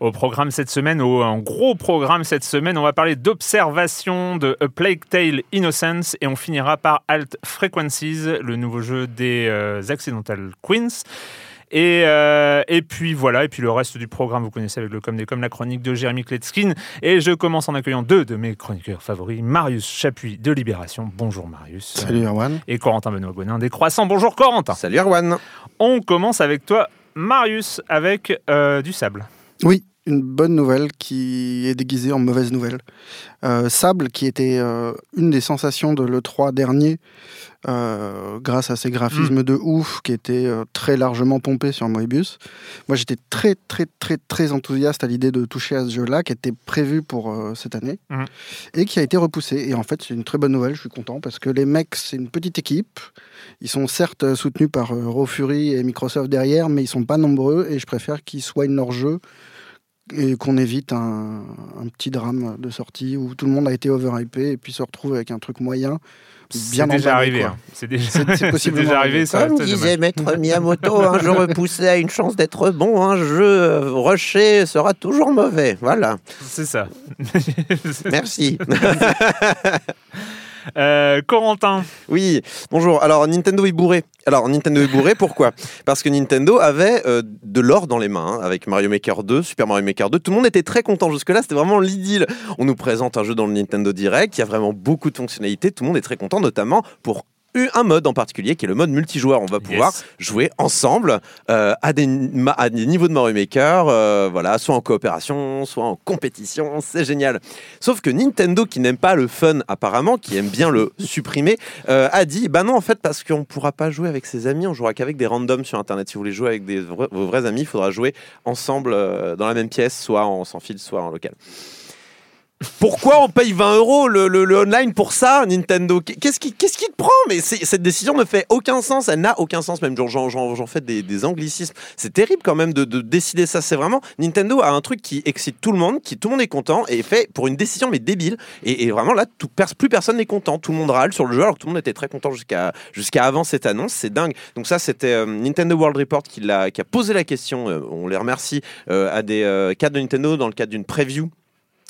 Au programme cette semaine, au un gros programme cette semaine, on va parler d'observation de A Plague Tale Innocence et on finira par Alt Frequencies, le nouveau jeu des euh, Accidental Queens. Et, euh, et, puis voilà, et puis le reste du programme, vous connaissez avec le Com des Com, la chronique de Jérémy Kletskin. Et je commence en accueillant deux de mes chroniqueurs favoris, Marius Chapuis de Libération. Bonjour Marius. Salut Erwan. Et Corentin Benoît Bonin des Croissants. Bonjour Corentin. Salut Erwan. On commence avec toi, Marius, avec euh, du sable. Oui, une bonne nouvelle qui est déguisée en mauvaise nouvelle. Euh, Sable, qui était euh, une des sensations de l'E3 dernier, euh, grâce à ses graphismes mm. de ouf qui étaient très largement pompés sur Moebius. Moi, j'étais très, très, très, très enthousiaste à l'idée de toucher à ce jeu-là, qui était prévu pour cette année, mm. et qui a été repoussé. Et en fait, c'est une très bonne nouvelle, je suis content, parce que les mecs, c'est une petite équipe. Ils sont certes soutenus par Raw Fury et Microsoft derrière, mais ils sont pas nombreux, et je préfère qu'ils soignent leur jeu et qu'on évite un, petit drame de sortie où tout le monde a été overhypé et puis se retrouve avec un truc moyen. Bien déjà arrivé. Hein. C'est déjà, déjà arrivé. Ça Comme disait Maître Miyamoto, un jeu repoussé a une chance d'être bon, un jeu euh, rushé sera toujours mauvais. Voilà. C'est ça. Merci. Euh, Corentin. Oui, bonjour. Alors, Nintendo est bourré. Alors, Nintendo est bourré, pourquoi? Parce que Nintendo avait euh, de l'or dans les mains, hein, avec Mario Maker 2, Super Mario Maker 2. Tout le monde était très content jusque-là, c'était vraiment l'idylle. On nous présente un jeu dans le Nintendo Direct qui a vraiment beaucoup de fonctionnalités. Tout le monde est très content, notamment pour un mode en particulier qui est le mode multijoueur. On va pouvoir jouer ensemble euh, à, des, à, des, niveaux de Mario Maker, euh, voilà, soit en coopération, soit en compétition. C'est génial. Sauf que Nintendo, qui n'aime pas le fun apparemment, qui aime bien le supprimer, euh, a dit bah non, en fait, parce qu'on ne pourra pas jouer avec ses amis, on jouera qu'avec des randoms sur Internet. Si vous voulez jouer avec des, vos vrais amis, il faudra jouer ensemble dans la même pièce, soit en sans fil, soit en local. Pourquoi on paye 20 euros le, le, online pour ça, Nintendo Qu'est-ce qui, qui te prend? Mais cette décision ne fait aucun sens. Elle n'a aucun sens. Même j'en, fais des, des, anglicismes. C'est terrible quand même de, décider ça. C'est vraiment Nintendo a un truc qui excite tout le monde, qui tout le monde est content et fait pour une décision mais débile. Et, vraiment là, tout, plus personne n'est content. Tout le monde râle sur le jeu alors que tout le monde était très content jusqu'à avant cette annonce. C'est dingue. Donc ça, c'était euh, Nintendo World Report qui, qui a posé la question. Euh, on les remercie euh, à des cadres de Nintendo dans le cadre d'une preview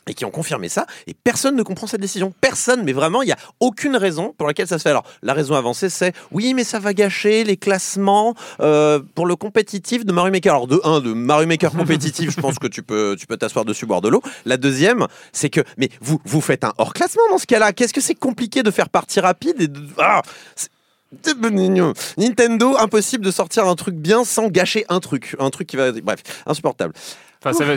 et qui ont confirmé ça, et personne ne comprend cette décision. Personne, mais vraiment, il n'y a aucune raison pour laquelle ça se fait. Alors, la raison avancée, c'est oui, mais ça va gâcher les classements euh, pour le compétitif de Mario Maker. Alors, de un, de Mario Maker compétitif, je pense que tu peux tu peux t'asseoir dessus, boire de l'eau. La deuxième, c'est que, mais vous, vous faites un hors classement dans ce cas-là. Qu'est-ce que c'est compliqué de faire partie rapide et de. Ah, Nintendo, impossible de sortir un truc bien sans gâcher un truc. Un truc qui va. Bref, insupportable. Enfin, ça va,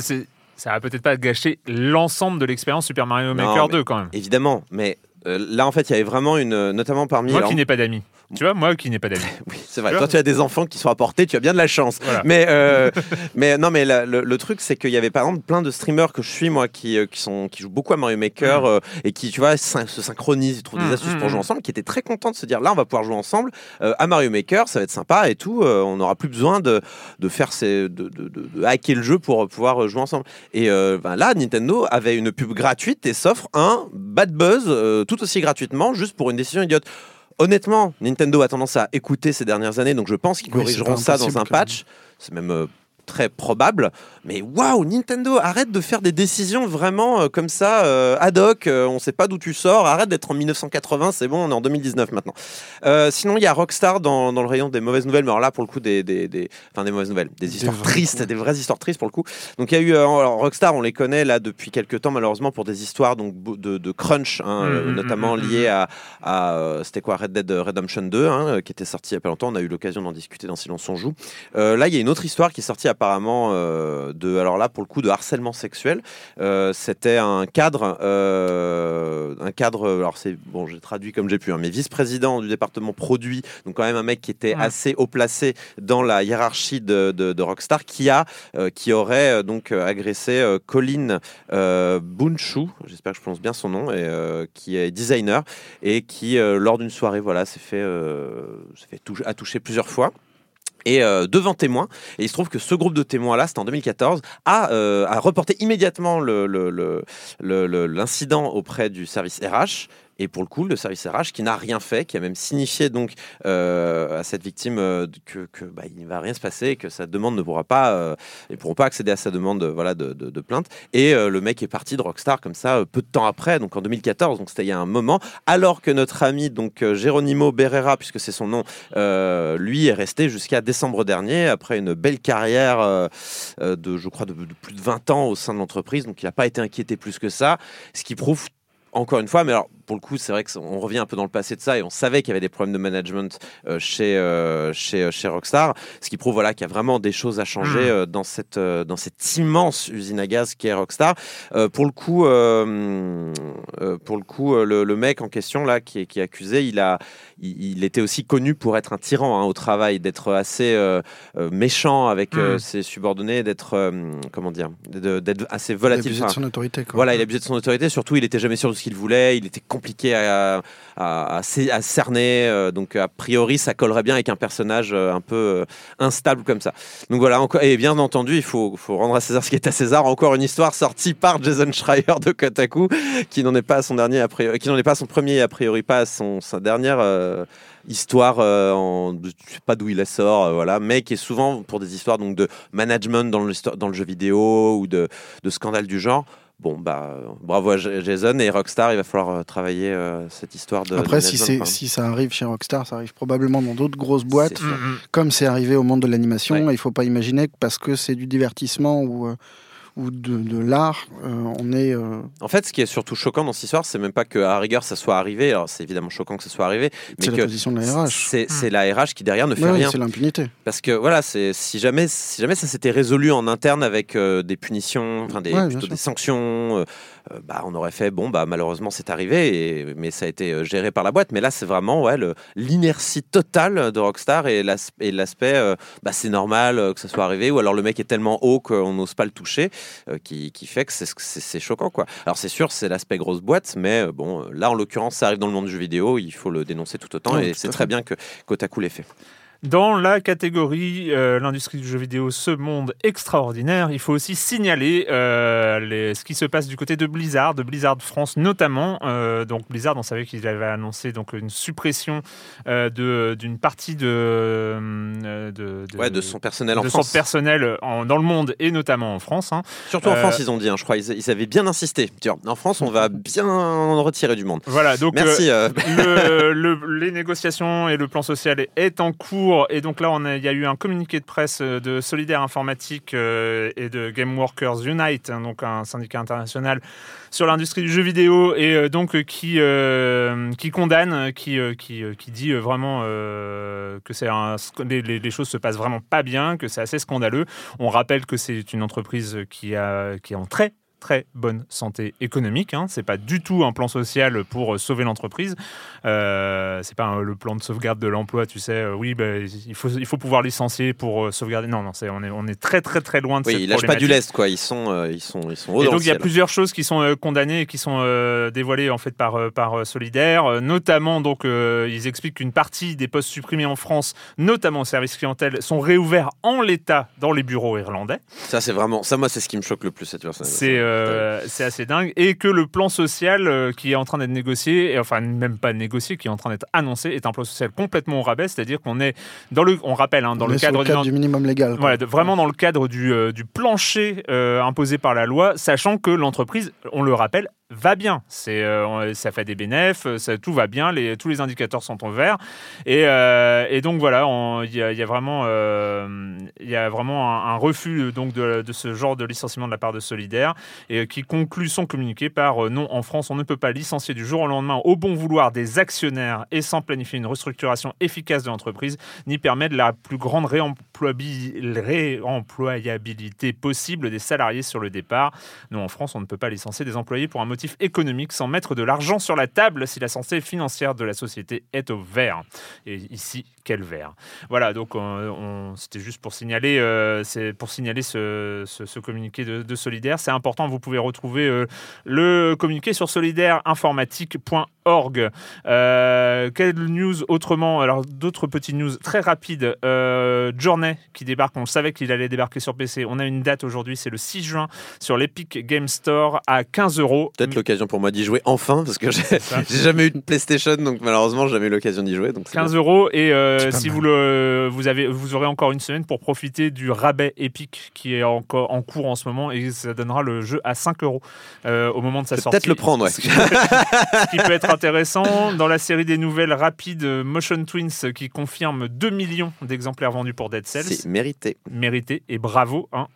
ça va peut-être pas gâcher l'ensemble de l'expérience Super Mario Maker 2 quand même. Évidemment, mais Euh, là, en fait, il y avait vraiment une, notamment parmi. Moi alors- qui n'ai pas d'amis. Tu vois, moi qui n'ai pas d'amis. Oui, c'est vrai. Tu Toi, tu as des enfants qui sont apportés, tu as bien de la chance. Voilà. Mais, euh, mais non, mais la- le, le truc, c'est qu'il y avait par exemple plein de streamers que je suis, moi, qui, euh, qui, sont, qui jouent beaucoup à Mario Maker euh, et qui, tu vois, se synchronisent, ils trouvent Mm, des astuces mm, pour mm. jouer ensemble, qui étaient très contents de se dire là, on va pouvoir jouer ensemble euh, à Mario Maker, ça va être sympa et tout. on n'aura plus besoin de, de faire ces, de, de, hacker le jeu pour pouvoir jouer ensemble. Et ben là, Nintendo avait une pub gratuite et s'offre un bad buzz tout aussi gratuitement, juste pour une décision idiote. Honnêtement, Nintendo a tendance à écouter ces dernières années, donc je pense qu'ils Oui, corrigeront ça dans un patch. C'est même euh, très probable. Mais waouh, Nintendo, arrête de faire des décisions vraiment euh, comme ça, euh, ad hoc. euh, on sait pas d'où tu sors. Arrête d'être en 1980. C'est bon, on est en 2019 maintenant. Euh, sinon, il y a Rockstar dans, dans le rayon des mauvaises nouvelles. Mais alors là, pour le coup, des, des, des- enfin des mauvaises nouvelles, des histoires tristes, des vraies histoires tristes pour le coup. Donc il y a eu alors, Rockstar, on les connaît là depuis quelques temps malheureusement pour des histoires donc de, de crunch, hein, Mhm, euh, notamment mhm, liées à, à, c'était quoi Red Dead Redemption 2, hein, qui était sorti il y a pas longtemps. On a eu l'occasion d'en discuter dans Silence on joue. Là, il y a une autre histoire qui est sortie apparemment euh, de, alors là pour le coup de harcèlement sexuel. Euh, c'était un cadre, euh, un cadre. Alors c'est bon, j'ai traduit comme j'ai pu, hein, mais vice-président du département produit, donc quand même un mec qui était Ouais. assez haut placé dans la hiérarchie de, de- de Rockstar, qui a, qui aurait donc agressé Colin Bunchu, j'espère que je prononce bien son nom, et qui est designer et qui lors d'une soirée, voilà, s'est fait, s'est fait a touché plusieurs fois et euh, devant témoins. Et il se trouve que ce groupe de témoins-là, c'était en 2014, a, euh, a reporté immédiatement l'incident auprès du service RH. Et pour le coup, le service RH qui n'a rien fait, qui a même signifié donc euh, à cette victime euh, que, que bah, ne va rien se passer, que sa demande ne pourra pas, euh, ils pourront pas accéder à sa demande euh, voilà de, plainte. Et le mec est parti de Rockstar comme ça peu de temps après, donc en 2014, donc c'était il y a un moment, alors que notre ami donc Geronimo Berrera, puisque c'est son nom, lui est resté jusqu'à décembre dernier après une belle carrière de, je crois, de plus de 20 ans au sein de l'entreprise. Donc il n'a pas été inquiété plus que ça, ce qui prouve encore une fois, mais alors pour le coup, c'est vrai qu'on revient un peu dans le passé de ça et on savait qu'il y avait des problèmes de management euh, chez, euh, chez, chez Rockstar, ce qui prouve voilà, qu'il y a vraiment des choses à changer Mm. euh, dans, cette, euh, dans cette immense usine à gaz qui est Rockstar. Euh, pour le coup, euh, euh, pour le, coup euh, le, le mec en question là qui est, qui est accusé, il, a, il, il était aussi connu pour être un tyran hein, au travail, d'être assez euh, euh, méchant avec euh, Mm. ses subordonnés, d'être euh, comment dire, de- d'être assez Il volatile. abusé de Enfin, son autorité. Quoi. voilà, il a abusé de son autorité. Surtout, il était jamais sûr de ce qu'il voulait. Il était compliqué à, à, à cer- à cerner. euh, donc, a priori, ça collerait bien avec un personnage euh, un peu euh, instable comme ça. Donc voilà. Et bien entendu, il faut, rendre à César ce qui est à César. Encore une histoire sortie par Jason Schreier de Kotaku, qui n'en est pas son dernier, a qui n'en est pas son premier, a priori pas son sa dernière. histoire euh, en, je sais pas d'où il la sort voilà mais qui est souvent pour des histoires donc de management dans le, jeu vidéo ou de, de scandales du genre Bon, bah, euh, bravo à Jason et Rockstar, il va falloir euh, travailler euh, cette histoire de. Après, de si, c'est- ça arrive chez Rockstar, ça arrive probablement dans d'autres grosses boîtes. Mm, mm. Comme c'est arrivé au monde de l'animation, Ouais. il faut pas imaginer que parce que c'est du divertissement ou, euh, ou de, de l'art, euh, on est. euh, En fait, ce qui est surtout choquant dans cette histoire, c'est même pas que à rigueur ça soit arrivé. Alors, c'est évidemment choquant que ça soit arrivé, mais c'est que la position de la RH. c'est c'est la RH qui derrière ne fait Ouais, rien. c'est l'impunité. Parce que voilà, c'est si jamais si jamais ça s'était résolu en interne avec euh, des punitions, enfin des, Ouais, bien plutôt sûr. des sanctions, bah on aurait fait bon bah malheureusement c'est arrivé et mais ça a été euh, géré par la boîte. Mais là c'est vraiment ouais l'inertie totale de Rockstar et l'as- et l'aspect euh, bah c'est normal euh, que ça soit arrivé ou alors le mec est tellement haut qu'on n'ose pas le toucher euh, qui, qui fait que c'est choquant quoi. Alors c'est sûr c'est l'aspect grosse boîte, mais euh, bon euh, là en l'occurrence ça arrive dans le monde du jeu vidéo, il faut le dénoncer tout autant Ouais, et c'est très bien que Kotaku l'ait fait. Dans la catégorie euh, l'industrie du jeu vidéo, ce monde extraordinaire, il faut aussi signaler euh, les- ce qui se passe du côté de Blizzard, de Blizzard France notamment. Euh, donc Blizzard, on savait qu'ils avaient annoncé donc une suppression d'une partie de, de, de- Ouais, de son personnel en de France. son personnel en- dans le monde et notamment en France. hein. Surtout en France, ils ont dit, hein, je crois, ils, ils avaient bien insisté. En France, on va bien en retirer du monde. Voilà, donc Merci. le- le- les négociations et le plan social est en cours. Et donc là, il y a eu un communiqué de presse euh, de Solidaire Informatique euh, et de Game Workers Unite, hein, donc un syndicat international sur l'industrie du jeu vidéo, et euh, donc qui, condamne, qui, dit vraiment que les, les- choses se passent vraiment pas bien, que c'est assez scandaleux. On rappelle que c'est une entreprise qui, qui est en très très bonne santé économique. Hein. C'est pas du tout un plan social pour euh, sauver l'entreprise. Euh, c'est pas un- le plan de sauvegarde de l'emploi, tu sais. euh, oui, ben, il, faut, il faut pouvoir licencier pour euh, sauvegarder. Non, non, c'est, on, est, on est très très très loin de Oui, cette ils lâchent pas du lest, quoi. Ils sont, ils sont, ils sont Et donc il y a plusieurs choses qui sont condamnées et qui sont dévoilées en fait par par Solidaire, notamment donc ils expliquent qu'une partie des postes supprimés en France, notamment au service clientèle, sont réouverts en l'état dans les bureaux irlandais. Ça, c'est vraiment, ça, moi, c'est ce qui me choque le plus cette personne. C'est euh, c'est assez dingue et que le plan social euh, qui est en train d'être négocié, et enfin même pas négocié, qui est en train d'être annoncé, est un plan social complètement au rabais, c'est-à-dire qu'on est dans le, on rappelle hein, dans On le cadre, cadre du- minimum légal. quoi. voilà, de- vraiment dans le cadre du, euh, du plancher imposé par la loi, sachant que l'entreprise, on le rappelle, va bien. Euh, ça fait des bénéfices, ça, tout va bien, tous les indicateurs sont en vert. Et, euh, donc voilà, il y, a- vraiment, euh, un, refus euh, donc de, ce genre de licenciement de la part de Solidaire et euh, qui conclut son communiqué par euh, non, en France, on ne peut pas licencier du jour au lendemain au bon vouloir des actionnaires et sans planifier une restructuration efficace de l'entreprise ni permettre la plus grande réemployabi- réemployabilité possible des salariés sur le départ. Nous, en France, on ne peut pas licencier des employés pour un motif économique sans mettre de l'argent sur la table si la santé financière de la société est au vert. Et ici, quel vert Voilà, donc euh, on- c'était juste pour signaler, euh, c'est pour signaler ce, ce- ce communiqué de, de Solidaire. C'est important, vous pouvez retrouver euh, le communiqué sur solidaireinformatique.org. Euh, quelle news autrement? Alors, d'autres petites news très rapides. Journey qui débarque, on savait qu'il allait débarquer sur PC. On a une date aujourd'hui, c'est le 6 juin sur l'Epic Game Store à 15 euros. Peut-être l'occasion pour moi d'y jouer enfin, parce que j'ai jamais eu de PlayStation, donc malheureusement, j'ai jamais eu l'occasion d'y jouer. Donc c'est 15 euros et euh, si mal. vous le vous avez vous aurez encore une semaine pour profiter du rabais Epic qui est encore en cours en ce moment et ça donnera le jeu à 5 euros euh, au moment de sa sortie. peut-être le prendre, ouais. Ce qui, ce qui peut être intéressant dans la série des nouvelles rapides Motion Twins qui confirme 2 millions d'exemplaires vendus pour Dead Cells C'est mérité. mérité et bravo. hein.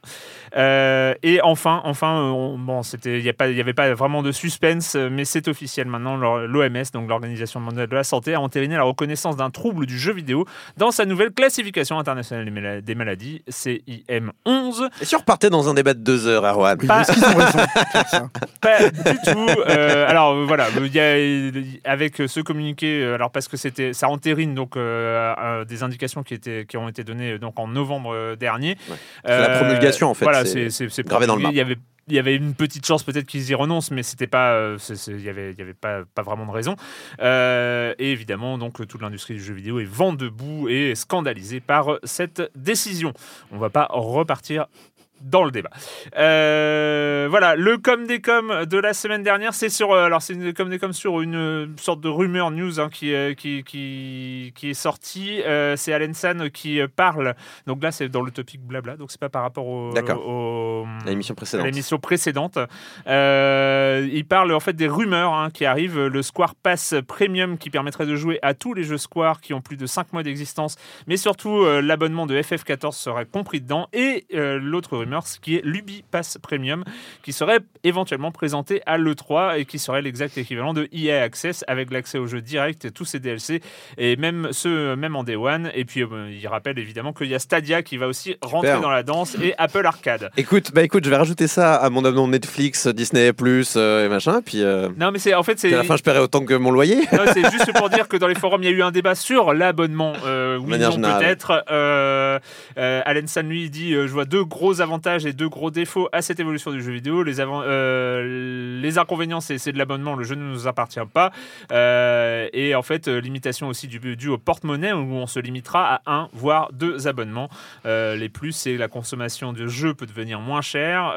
Euh, et enfin, enfin, on- bon, c'était, il n'y pas, il y avait pas vraiment de suspense, mais c'est officiel maintenant. L'OMS, donc l'Organisation mondiale de la santé, a entériné la reconnaissance d'un trouble du jeu vidéo dans sa nouvelle classification internationale des mala- des maladies, CIM 11. Et si on repartait dans un débat de deux heures, Erwan Pas- ça Pas du tout. Euh, alors euh, voilà, il y a, avec ce communiqué, euh, alors parce que c'était, ça entérine donc euh, euh, des indications qui étaient, qui ont été données donc en novembre dernier. Ouais. C'est la promulgation, en fait, Voilà, c'est gravé dans le promulgué. Il y avait il y avait une petite chance peut-être qu'ils y renoncent, mais c'était pas, euh, il y avait, y pas vraiment de raison. Euh, et évidemment, donc toute l'industrie du jeu vidéo est vent debout et scandalisée par cette décision. On va pas repartir dans le débat. Euh, voilà, le com des com de la semaine dernière, c'est sur, euh, alors c'est une com des com sur une sorte de rumeur news hein, qui, euh, qui, qui, qui est sortie. Euh, c'est Alan San qui parle. Donc là, c'est dans le topic blabla, donc c'est pas par rapport au, au- À l'émission précédente. l'émission précédente. Euh, il parle en fait des rumeurs hein, qui arrivent. Le Square Pass Premium qui permettrait de jouer à tous les jeux Square qui ont plus de 5 mois d'existence, mais surtout l'abonnement de FF14 serait compris dedans. Et l'autre rumeur, qui est l'Ubi Pass Premium qui serait éventuellement présenté à l'E3 et qui serait l'exact équivalent de EA Access avec l'accès aux jeux direct et tous ces DLC et même ceux même en Day One. Et puis euh, il rappelle évidemment qu'il y a Stadia qui va aussi rentrer Super. dans la danse et Apple Arcade. Écoute, bah écoute, je vais rajouter ça à mon abonnement Netflix, Disney euh, et machin, puis, euh, Non mais c'est en fait c'est à la fin, je paierai autant que mon loyer. C'est juste pour dire que dans les forums, il y a eu un débat sur l'abonnement. Oui, peut-être. Alan San, lui, dit Je vois deux gros avantages et deux gros défauts à cette évolution du jeu vidéo. Les, avan- euh, les inconvénients, c'est de l'abonnement, le jeu ne nous appartient pas. Euh, et en fait, euh, limitation aussi du, due au porte-monnaie, où on se limitera à un, voire deux abonnements. Les plus, c'est la consommation de jeux peut devenir moins chère.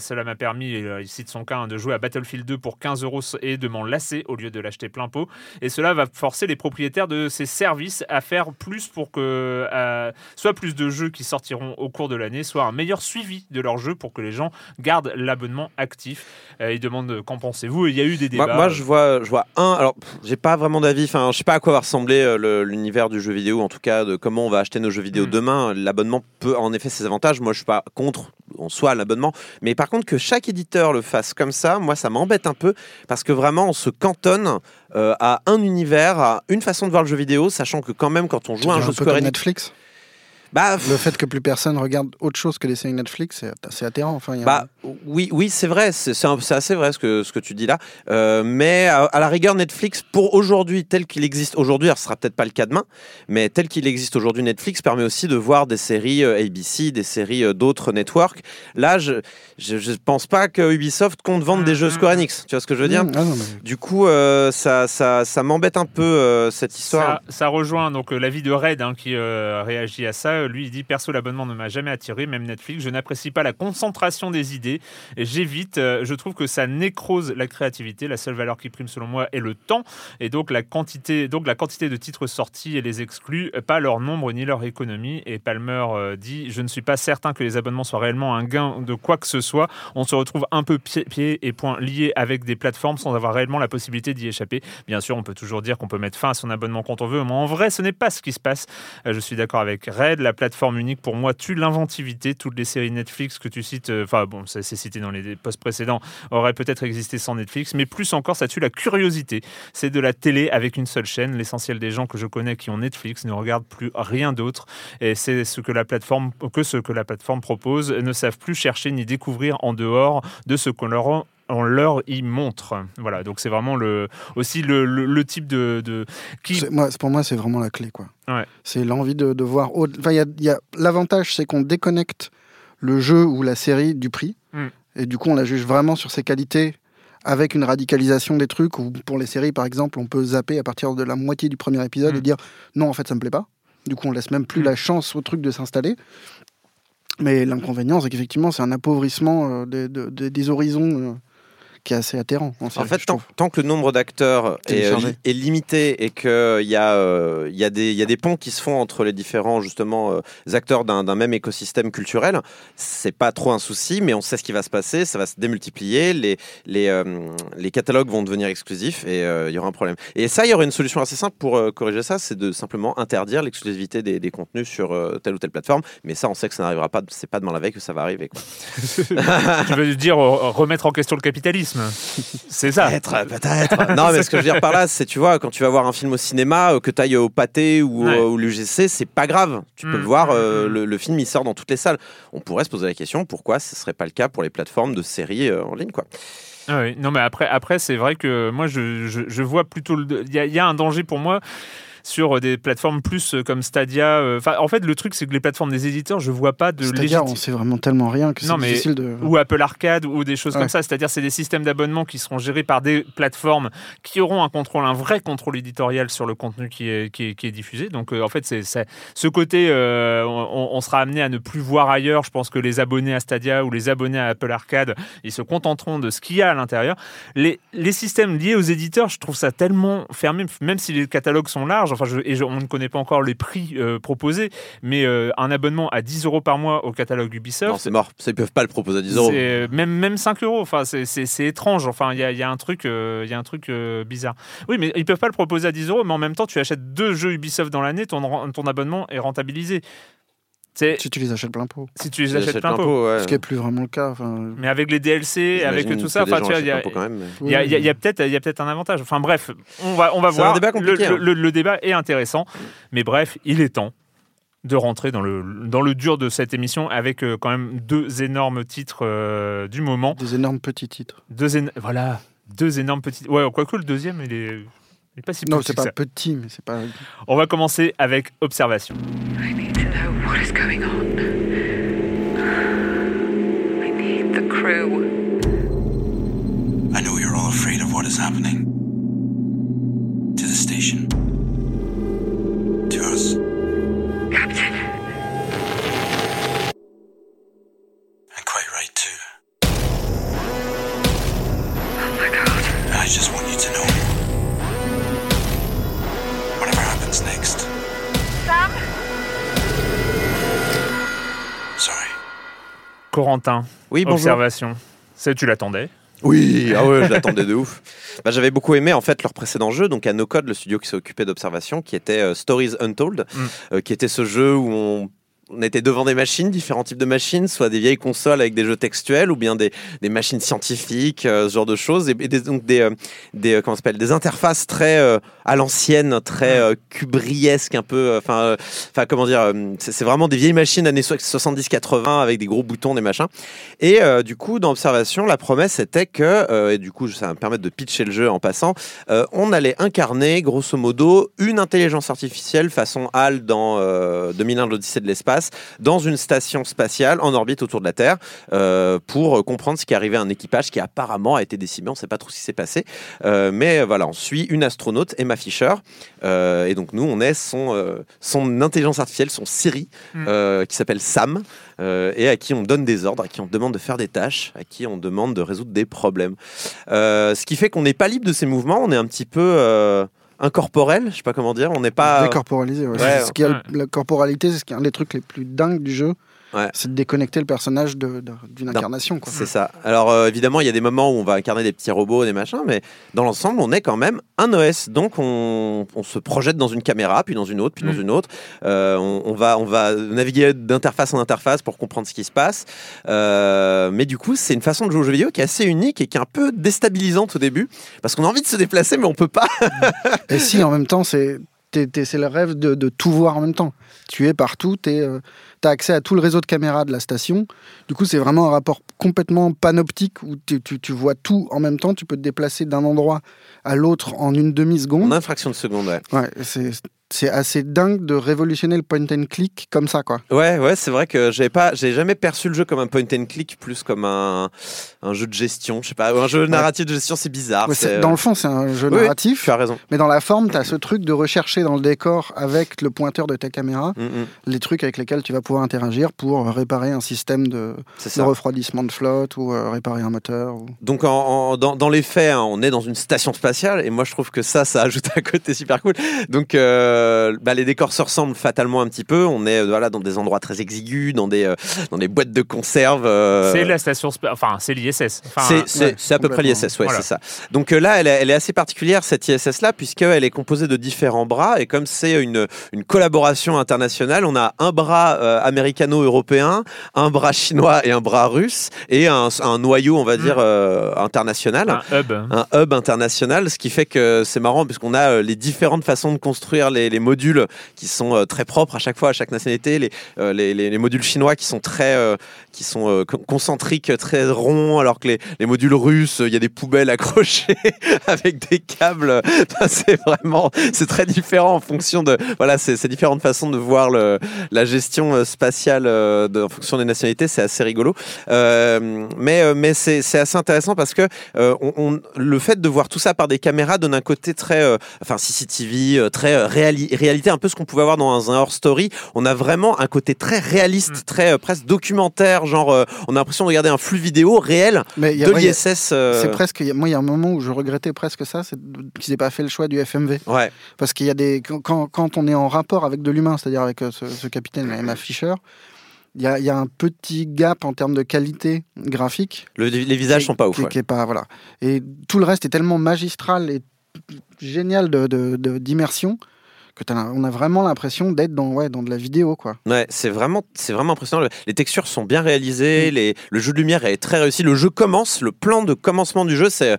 Cela m'a permis, il cite son cas, hein, de jouer à Battlefield 2 pour 15 euros et de m'en lasser au lieu de l'acheter plein pot. Et cela va forcer les propriétaires de ces services à faire plus pour que soit plus de jeux qui sortiront au cours de l'année, soit un meilleur suivi de leurs jeux pour que les gens gardent l'abonnement actif. Euh, il demande euh, qu'en pensez-vous? Il y a eu des débats. Moi, moi, je vois, je vois un. Alors, j'ai pas vraiment d'avis. Enfin, je sais pas à quoi va ressembler euh, le- l'univers du jeu vidéo, en tout cas, de comment on va acheter nos jeux vidéo Mm. demain. L'abonnement peut, en effet, ses avantages. Moi, je suis pas contre en soi l'abonnement, mais par contre que chaque éditeur le fasse comme ça, moi, ça m'embête un peu parce que vraiment, on se cantonne euh, à un univers, à une façon de voir le jeu vidéo, sachant que quand même, quand on joue à un un jeu peu Square comme Enix, Netflix? Bah, Le fait que plus personne regarde autre chose que les séries Netflix, c'est assez atterrant. Enfin, il y a- Bah oui, oui, c'est vrai, c'est assez vrai ce que, ce que tu dis là. Euh, mais à, à la rigueur, Netflix, pour aujourd'hui, tel qu'il existe aujourd'hui, alors ce sera peut-être pas le cas demain, mais tel qu'il existe aujourd'hui, Netflix permet aussi de voir des séries euh, ABC, des séries euh, d'autres networks. Là, je, je, je pense pas que Ubisoft compte vendre des jeux Square Enix. Tu vois ce que je veux dire? Mmh, ah non, mais- Du coup, euh, ça, ça, ça m'embête un peu euh, cette histoire. Ça, ça rejoint donc l'avis de Red hein, qui euh, réagit à ça. Lui, il dit perso, l'abonnement ne m'a jamais attiré, même Netflix. Je n'apprécie pas la concentration des idées. J'évite. euh, je trouve que ça nécrose la créativité. La seule valeur qui prime, selon moi, est le temps. Et donc la quantité, donc la quantité de titres sortis et les exclus, euh, pas leur nombre ni leur économie. Et Palmer euh, dit je ne suis pas certain que les abonnements soient réellement un gain de quoi que ce soit. On se retrouve un peu pied, pied et poings liés avec des plateformes sans avoir réellement la possibilité d'y échapper. Bien sûr, on peut toujours dire qu'on peut mettre fin à son abonnement quand on veut, mais en vrai, ce n'est pas ce qui se passe. Euh, Je suis d'accord avec Red. Plateforme unique, pour moi, tue l'inventivité. Toutes les séries Netflix que tu cites, euh, enfin, bon, ça c'est cité dans les posts précédents, auraient peut-être existé sans Netflix, mais plus encore, ça tue la curiosité. C'est de la télé avec une seule chaîne. L'essentiel des gens que je connais qui ont Netflix ne regardent plus rien d'autre. Et c'est ce que la plateforme, que ce que la plateforme propose, ne savent plus chercher ni découvrir en dehors de ce qu'on leur on leur y montre. Voilà, donc c'est vraiment le, aussi le, le- le type de... de qui, moi, pour moi, c'est vraiment la clé. quoi. Ouais. C'est l'envie de, de voir. Enfin, y a, y a- L'avantage, c'est qu'on déconnecte le jeu ou la série du prix. Mm. Et du coup, on la juge vraiment sur ses qualités avec une radicalisation des trucs. Ou pour les séries, par exemple, on peut zapper à partir de la moitié du premier épisode Mm. et dire non, en fait, ça me plaît pas. Du coup, on laisse même plus Mm. la chance au truc de s'installer. Mais l'inconvénient, c'est qu'effectivement, c'est un appauvrissement euh, des, de- des- des horizons euh, qui est assez atterrant. En, fait, je tant, que le nombre d'acteurs est, euh, Téléchargé. li- est limité et qu'il y, a, euh, il y, a des- il y a des ponts qui se font entre les différents justement euh, acteurs d'un même écosystème culturel, c'est pas trop un souci, mais on sait ce qui va se passer, ça va se démultiplier, les, les, euh, les catalogues vont devenir exclusifs et euh, il y aura un problème. Et ça, il y aurait une solution assez simple pour euh, corriger ça, c'est de simplement interdire l'exclusivité des, des contenus sur euh, telle ou telle plateforme, mais ça, on sait que ça n'arrivera pas, c'est pas demain la veille que ça va arriver. quoi. tu veux dire euh, remettre en question le capitalisme C'est ça. Peut-être, peut-être. non, mais ce que je veux dire par là, c'est, tu vois, quand tu vas voir un film au cinéma, euh, que tu ailles au pâté ou, Ouais. euh, ou l'UGC, c'est pas grave. Tu peux Mm, le voir, mm, euh, mm. le, le film, il sort dans toutes les salles. On pourrait se poser la question, pourquoi ce serait pas le cas pour les plateformes de séries euh, en ligne, quoi. Ah oui. Non, mais après, après c'est vrai que moi, je, je, je vois plutôt. y, il y a un danger pour moi sur des plateformes plus euh, comme Stadia. euh, Enfin, en fait, le truc, c'est que les plateformes des éditeurs, je vois pas de C'est-à-dire, on légiti- sait vraiment tellement rien que c'est difficile de. ou Apple Arcade ou des choses Ouais. comme ça. C'est-à-dire, c'est des systèmes d'abonnement qui seront gérés par des plateformes qui auront un contrôle, un vrai contrôle éditorial sur le contenu qui est, qui est, qui est diffusé. Donc, euh, en fait, c'est c'est- ce côté, euh, on, on sera amené à ne plus voir ailleurs. Je pense que les abonnés à Stadia ou les abonnés à Apple Arcade, ils se contenteront de ce qu'il y a à l'intérieur. Les, les systèmes liés aux éditeurs, je trouve ça tellement fermé, même si les catalogues sont larges. Enfin, je, et je- on ne connaît pas encore les prix euh, proposés, mais euh, un abonnement à 10 euros par mois au catalogue Ubisoft. Non, c'est mort. Ils peuvent pas le proposer à 10 euros. C'est- Même, même 5 euros, enfin, c'est- étrange. Enfin, il y a, y a un truc, euh, y a un truc euh, bizarre. Oui, mais ils peuvent pas le proposer à 10 euros, mais en même temps, tu achètes deux jeux Ubisoft dans l'année, ton, ton abonnement est rentabilisé. C'est Si tu les achètes plein pot. si tu les achètes plein pot. pot, ouais. Ce qui n'est plus vraiment le cas. Mais avec les DLC, avec tout ça, il y a, y a, y a- peut-être il y a peut-être un avantage. Enfin bref, on va, on va C'est un voir. débat le, compliqué, le- hein. le- le débat est intéressant, mais bref, il est temps de rentrer dans le, dans le dur de cette émission avec euh, quand même deux énormes titres euh, du moment. des énormes petits titres. Deux éno- voilà, deux énormes petits. Ouais, quoique le deuxième, il est, il est pas si Non, petit c'est que pas ça. petit, mais c'est pas. On va commencer avec Observation. I need to know what is going on. I need the crew. I know you're all afraid of what is happening. Corentin, Oui, bonjour. Observation. Ça, tu l'attendais Oui, ah ouais, je l'attendais de ouf. Bah, J'avais beaucoup aimé en fait leur précédent jeu, donc à No Code, le studio qui s'est occupé d'observation, qui était euh, Stories Untold, Mm. euh, qui était ce jeu où on on était devant des machines, différents types de machines, soit des vieilles consoles avec des jeux textuels, ou bien des, des machines scientifiques, euh, ce genre de choses, et, des, donc des, euh, des, euh, comment s'appelle, des interfaces très euh, à l'ancienne, très kubriesques, un peu, enfin, enfin comment dire, c'est vraiment des vieilles machines années 70-80 avec des gros boutons, des machins. Et du coup, dans Observation, la promesse était que, et du coup, ça va me permettre de pitcher le jeu en passant, on allait incarner, grosso modo, une intelligence artificielle façon HAL dans euh, 2001 l'Odyssée de l'espace, dans une station spatiale en orbite autour de la Terre, euh, pour comprendre ce qui est arrivé à un équipage qui apparemment a été décimé. On ne sait pas trop ce qui s'est passé. Euh, mais voilà, on suit une astronaute, Emma Fisher. Euh, et donc, nous, on est son, son intelligence artificielle, son Siri, Mm. euh, qui s'appelle Sam, et à qui on donne des ordres, à qui on demande de faire des tâches, à qui on demande de résoudre des problèmes. Ce qui fait qu'on n'est pas libre de ses mouvements, on est un petit peu incorporel, je sais pas comment dire, on n'est pas. Décorporalisé, ouais. Ouais, C'est ce qui a- ouais. La corporalité, c'est ce qui est un des trucs les plus dingues du jeu. Ouais. C'est de déconnecter le personnage de- de- d'une incarnation. Quoi. C'est ça. Alors euh, évidemment, il y a des moments où on va incarner des petits robots, des machins, mais dans l'ensemble, on est quand même un OS. Donc on, on se projette dans une caméra, puis dans une autre, puis dans Mm. une autre. Euh, on, on va, on va naviguer d'interface en interface pour comprendre ce qui se passe. Euh, mais du coup, c'est une façon de jouer aux jeux vidéo qui est assez unique et qui est un peu déstabilisante au début, parce qu'on a envie de se déplacer, mais on peut pas. Et si en même temps, c'est c'est le rêve de, de tout voir en même temps. Tu es partout, tu as accès à tout le réseau de caméras de la station. Du coup, c'est vraiment un rapport complètement panoptique où tu, tu- tu vois tout en même temps. Tu peux te déplacer d'un endroit à l'autre en une On demi-seconde. a une fraction de seconde. Ouais, Ouais, c'est c'est assez dingue de révolutionner le point and click comme ça, quoi. ouais, ouais c'est vrai que j'avais pas, j'ai jamais perçu le jeu comme un point and click, plus comme un, un jeu de gestion. Je sais pas, un jeu narratif de gestion, c'est bizarre. Ouais, c'est- dans le fond, c'est un jeu Oui, narratif, Tu as raison. mais dans la forme, tu as ce truc de rechercher dans le décor avec le pointeur de ta caméra Mm, mm, les trucs avec lesquels tu vas pouvoir interagir pour euh, réparer un système de, refroidissement de flotte ou euh, réparer un moteur. ou- Donc en, en- dans, dans les faits, hein, on est dans une station spatiale et moi je trouve que ça, ça ajoute un côté super cool. Donc euh, bah, les décors se ressemblent fatalement un petit peu. On est euh, voilà dans des endroits très exigus, dans des euh, dans des boîtes de conserve. euh, C'est la station, enfin c'est l'ISS. Enfin, c'est c'est- ouais, c'est à peu près l'ISS, ouais, Voilà. c'est ça. Donc euh, là, elle est, elle est assez particulière, cette ISS-là, puisqu'elle est composée de différents bras, et comme c'est une, une collaboration internationale, on a un bras euh, américano-européen, un bras chinois et un bras russe, et un, un noyau, on va dire, euh, international un hub. un hub international, ce qui fait que c'est marrant puisqu'on a euh, les différentes façons de construire les, les modules qui sont euh, très propres à chaque fois, à chaque nationalité, les, euh, les, les- les modules chinois qui sont très euh, qui sont con- concentriques, très ronds, alors que les, les modules russes, il y a des poubelles accrochées avec des câbles. C'est vraiment, c'est très différent en fonction de, voilà, c'est différentes façons de voir la gestion spatiale en fonction des nationalités, c'est assez rigolo. Mais mais c'est assez intéressant parce que le fait de voir tout ça par des caméras donne un côté très, enfin CCTV, très euh, réali- réalité, un peu ce qu'on pouvait avoir dans un hors story. On a vraiment un côté très réaliste, Mm. très euh, presque documentaire, genre euh, on a l'impression de regarder un flux vidéo réel Mais il y a- de l'ISS. euh, C'est presque. Moi, il y a un moment où je regrettais presque ça, c'est qu'ils n'aient pas fait le choix du FMV. Ouais, Parce qu'il y a des. Quand, on est en rapport avec de l'humain, c'est-à-dire avec euh, ce, ce capitaine Emma Fisher, il y a, il y a un petit gap en termes de qualité graphique. le- les visages qui- sont pas ouf. qui- ouais. qui est pas, voilà. Et tout le reste est tellement magistral et génial de- de- de- d'immersion que on a vraiment l'impression d'être dans, ouais, dans de la vidéo. Quoi. Ouais, c'est vraiment, c'est vraiment impressionnant. Le- Les textures sont bien réalisées, Mm. les, le jeu de lumière est très réussi. Le jeu commence, le plan de commencement du jeu, c'est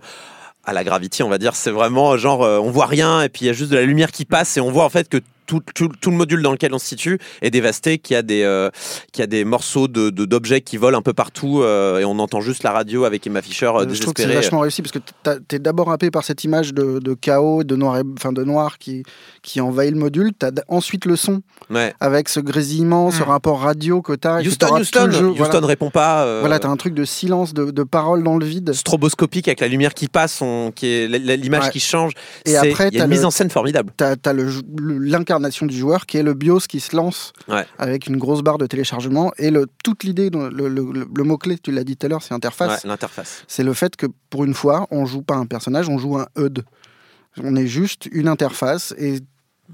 à la Gravity, on va dire, c'est vraiment genre euh, on voit rien et puis il y a juste de la lumière qui passe et on voit en fait que tout, tout, tout le module dans lequel on se situe est dévasté, qu'il y a des, euh, qu'il y a des morceaux de, de- d'objets qui volent un peu partout euh, et on entend juste la radio avec Emma Fisher euh, Euh, je trouve que c'est vachement réussi parce que t'as- t'es d'abord happé par cette image de, de chaos, de noir, et- enfin de noir qui, qui envahit le module. T'as d- ensuite le son Ouais. avec ce grésillement, ce Mm. rapport radio que t'as. et que Houston, tout Houston, le jeu. Houston Voilà, répond pas. euh, Voilà, t'as un truc de silence, de, de paroles dans le vide. stroboscopique avec la lumière qui passe, on- qui est la- la- l'image Ouais. qui change. Et C'est- après, il y a t'as une le- mise en scène formidable. T'as as l'incarnation du joueur qui est le BIOS qui se lance Ouais. avec une grosse barre de téléchargement. Et le, toute l'idée, le, le- le- le mot-clé, tu l'as dit tout à l'heure, c'est interface. Ouais, l'interface. C'est le fait que pour une fois, on joue pas un personnage, on joue un HUD. On est juste une interface et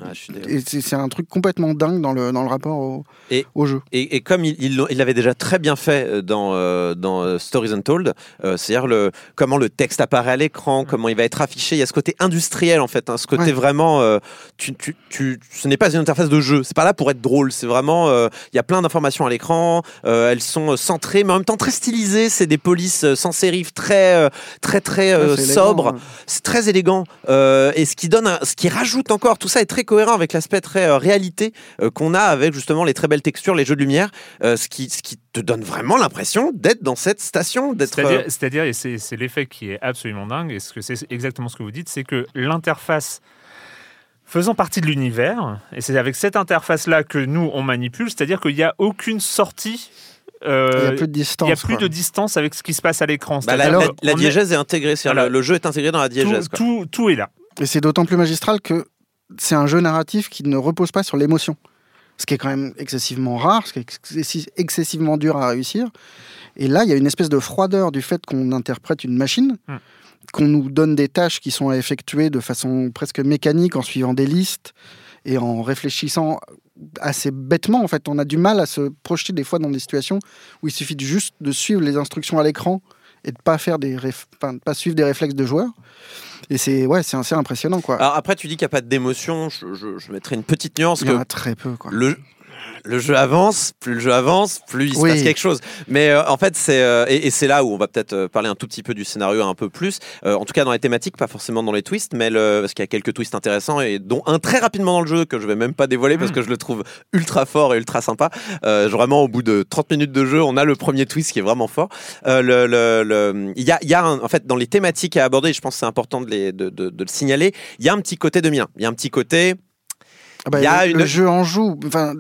Ah, c'est un truc complètement dingue dans le, dans le rapport au, Et- au jeu. Et, et comme il il l'ont- il l'avait déjà très bien fait euh, dans, euh, dans euh, Stories Untold, euh, c'est-à-dire le, comment le texte apparaît à l'écran, comment il va être affiché, il y a ce côté industriel en fait, hein, ce côté Ouais. vraiment, euh, tu, tu, tu, ce n'est pas une interface de jeu, c'est pas là pour être drôle, c'est vraiment, il y a plein d'informations à l'écran, elles sont centrées, mais en même temps très stylisées, c'est des polices sans sérif, très, très très Ouais, sobres, c'est très élégant. Et ce qui donne, un- ce qui rajoute encore, tout ça est très cohérent avec l'aspect très euh, réalité euh, qu'on a avec justement les très belles textures, les jeux de lumière, euh, ce qui, ce qui te donne vraiment l'impression d'être dans cette station, d'être. C'est-à-dire, euh, c'est-à-dire, et c'est l'effet qui est absolument dingue, et ce que c'est exactement ce que vous dites, c'est que l'interface faisant partie de l'univers, et c'est avec cette interface-là que nous, on manipule, c'est-à-dire qu'il n'y a aucune sortie. euh, Il y a plus de il distance. y a plus quoi. de distance avec ce qui se passe à l'écran. bah, la, la- est- diégèse est intégrée, c'est-à-dire Voilà. le, le jeu est intégré dans la diégèse. tout, quoi. tout, tout est là. Et c'est d'autant plus magistral que c'est un jeu narratif qui ne repose pas sur l'émotion. Ce qui est quand même excessivement rare, ce qui est excessi- excessivement dur à réussir. Et là, il y a une espèce de froideur du fait qu'on interprète une machine, Hmm. qu'on nous donne des tâches qui sont à effectuer de façon presque mécanique en suivant des listes et en réfléchissant assez bêtement. En fait, on a du mal à se projeter des fois dans des situations où il suffit juste de suivre les instructions à l'écran et de pas faire des réf- enfin, de pas suivre des réflexes de joueurs. Et c'est ouais, c'est assez impressionnant quoi. Alors après, tu dis qu'il n'y a pas d'émotion, je, je, je mettrai une petite nuance Il y en a très peu quoi. le, le jeu avance, plus le jeu avance, plus il se Oui. passe quelque chose. Mais euh, en fait, c'est euh, et, et c'est là où on va peut-être euh, parler un tout petit peu du scénario un peu plus. Euh, en tout cas, dans les thématiques, pas forcément dans les twists, mais le, parce qu'il y a quelques twists intéressants et dont un très rapidement dans le jeu que je vais même pas dévoiler parce Mm. que je le trouve ultra fort et ultra sympa. Vraiment, au bout de 30 minutes de jeu, on a le premier twist qui est vraiment fort. Le, le- le- il y a, il y a un- en fait dans les thématiques à aborder, je pense que c'est important de, les, de, de- de le signaler. Il y a un petit côté 2001. Il y a un petit côté Ah bah, il y a le, une- le jeu en joue. Enfin,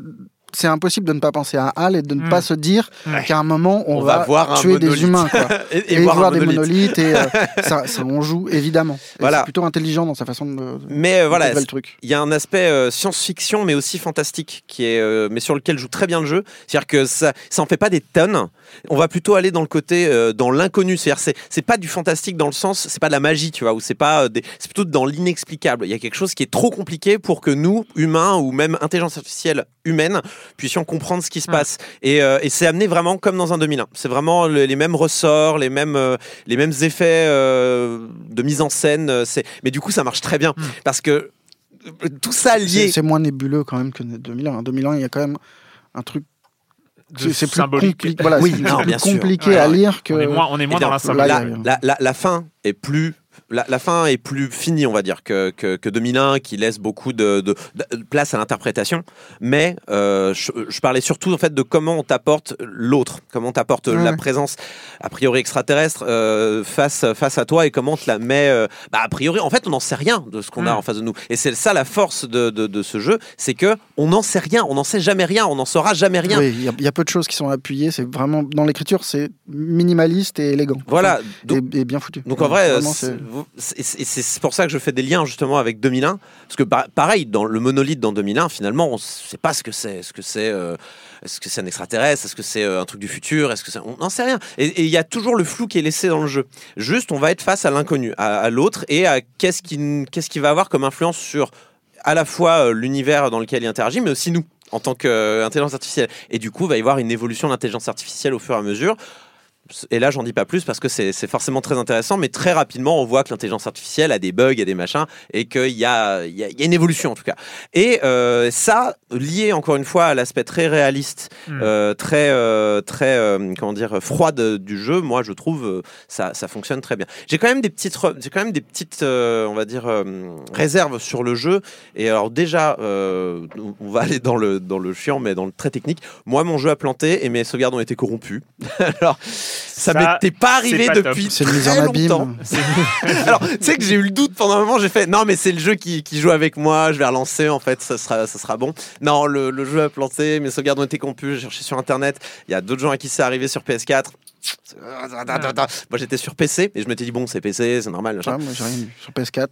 c'est impossible de ne pas penser à Hal et de ne pas se dire Ouais. qu'à un moment on, On va voir un tuer des humains quoi. et, et, voir, des monolithe. monolithes et euh, ça, ça on joue évidemment. Voilà. C'est plutôt intelligent dans sa façon de. Mais euh, voilà, le truc. il y a un aspect euh, science-fiction, mais aussi fantastique, qui est, euh, mais sur lequel joue très bien le jeu. C'est-à-dire que ça, ça en fait pas des tonnes. On va plutôt aller dans le côté, euh, dans l'inconnu. C'est-à-dire, c'est, c'est pas du fantastique dans le sens, c'est pas de la magie, tu vois, ou c'est pas, euh, des- c'est plutôt dans l'inexplicable. Il y a quelque chose qui est trop compliqué pour que nous, humains ou même intelligence artificielle humaine, puissions comprendre ce qui se Mm. passe. Et, euh, et c'est amené vraiment comme dans un 2001. C'est vraiment le- les mêmes ressorts, les mêmes, euh, les mêmes effets de mise en scène. C'est, mais du coup, ça marche très bien Mm. parce que tout ça lié. C'est c'est moins nébuleux quand même que 2001. En 2001, il y a quand même un truc. C'est plus symbolique. compliqué. Voilà, Oui, c'est non, plus bien sûr. compliqué Ouais, à lire que. On est moins, on est moins dans la la- la- la fin est plus. La, la fin est plus finie, on va dire, que, que, que 2001, qui laisse beaucoup de, de- de place à l'interprétation. Mais euh, je, je parlais surtout en fait de comment on t'apporte l'autre, comment on t'apporte Ouais, la présence a priori extraterrestre euh, face face à toi et comment on te la met. euh, bah, a priori, en fait, on n'en sait rien de ce qu'on a en face de nous. Et c'est ça la force de, de, ce jeu, c'est que on n'en sait rien, on n'en sait jamais rien, on n'en saura jamais rien. Oui, il y, a- il y a peu de choses qui sont appuyées. C'est vraiment dans l'écriture, c'est minimaliste et élégant. Voilà. Et, Donc, et bien foutu. Donc en vrai, c'est- pour ça que je fais des liens justement avec 2001, parce que pa- pareil, dans le monolithe dans 2001, finalement, on ne sait pas ce que c'est. Est-ce que c'est euh, est-ce que un extraterrestre? Est-ce que c'est euh, un truc du futur? Est-ce que c'est- on n'en sait rien. Et il y a toujours le flou qui est laissé dans le jeu. Juste, on va être face à l'inconnu, à, à l'autre, et à qu'est-ce qui qu'est-ce qui va avoir comme influence sur à la fois euh, l'univers dans lequel il interagit, mais aussi nous en tant qu'intelligence artificielle. Et du coup, il va y avoir une évolution de l'intelligence artificielle au fur et à mesure. Et là, j'en dis pas plus parce que c'est forcément très intéressant, mais très rapidement, on voit que l'intelligence artificielle a des bugs, a des machins, et qu'il y a, y, y une évolution en tout cas. Et euh, ça, lié encore une fois à l'aspect très réaliste, Mm. euh, très, euh, très, euh, comment dire, froid de- du jeu, moi, je trouve ça, ça fonctionne très bien. J'ai quand même des petites, j'ai quand même des petites, on va dire, réserves sur le jeu. Et alors déjà, on va aller dans le dans le chiant, mais dans le très technique. Moi, mon jeu a planté et mes sauvegardes ont été corrompues. alors, ça, Ça, m'était pas arrivé pas depuis mise en très abîme. longtemps. Alors, tu sais que j'ai eu le doute pendant un moment, j'ai fait non, mais c'est le jeu qui, qui joue avec moi, je vais relancer, en fait, ça sera, ça sera bon. Non, le, le jeu a planté, mes sauvegardes ont été corrompues, j'ai cherché sur internet, il y a d'autres gens à qui c'est arrivé sur PS4. Moi j'étais sur PC et je m'étais dit bon c'est PC c'est normal. Ah, moi, j'ai rien eu. Sur PS4.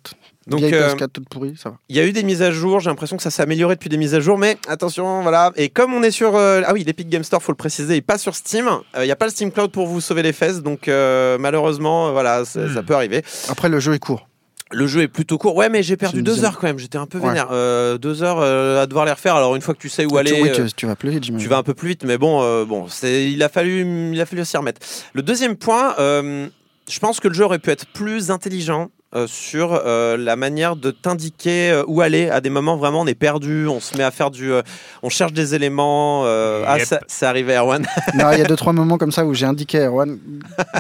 donc euh, PS4 toute pourrie, ça va. il y a eu des mises à jour j'ai l'impression que ça s'est amélioré depuis des mises à jour mais attention voilà et comme on est sur euh, ah oui l'Epic Game Store faut le préciser et pas sur Steam euh, il n'y a pas le Steam Cloud pour vous sauver les fesses donc euh, malheureusement voilà Hmm. ça peut arriver Après, le jeu est court. Le jeu est plutôt court. Ouais, mais j'ai perdu deux heures quand même. J'étais un peu Ouais. vénère. Euh, deux heures euh, à devoir les refaire. Alors une fois que tu sais où aller, Tu- oui, euh, tu, tu vas plus vite, tu vas un peu plus vite. Mais bon, euh, bon, c'est, il a fallu, il a fallu s'y remettre. Le deuxième point, euh, je pense que le jeu aurait pu être plus intelligent. Euh, sur euh, la manière de t'indiquer euh, où aller à des moments vraiment on est perdu on se met à faire du euh, on cherche des éléments euh, ah Yep. ça, c'est arrivé Erwan Non, il y a deux trois moments comme ça où j'ai indiqué à Erwan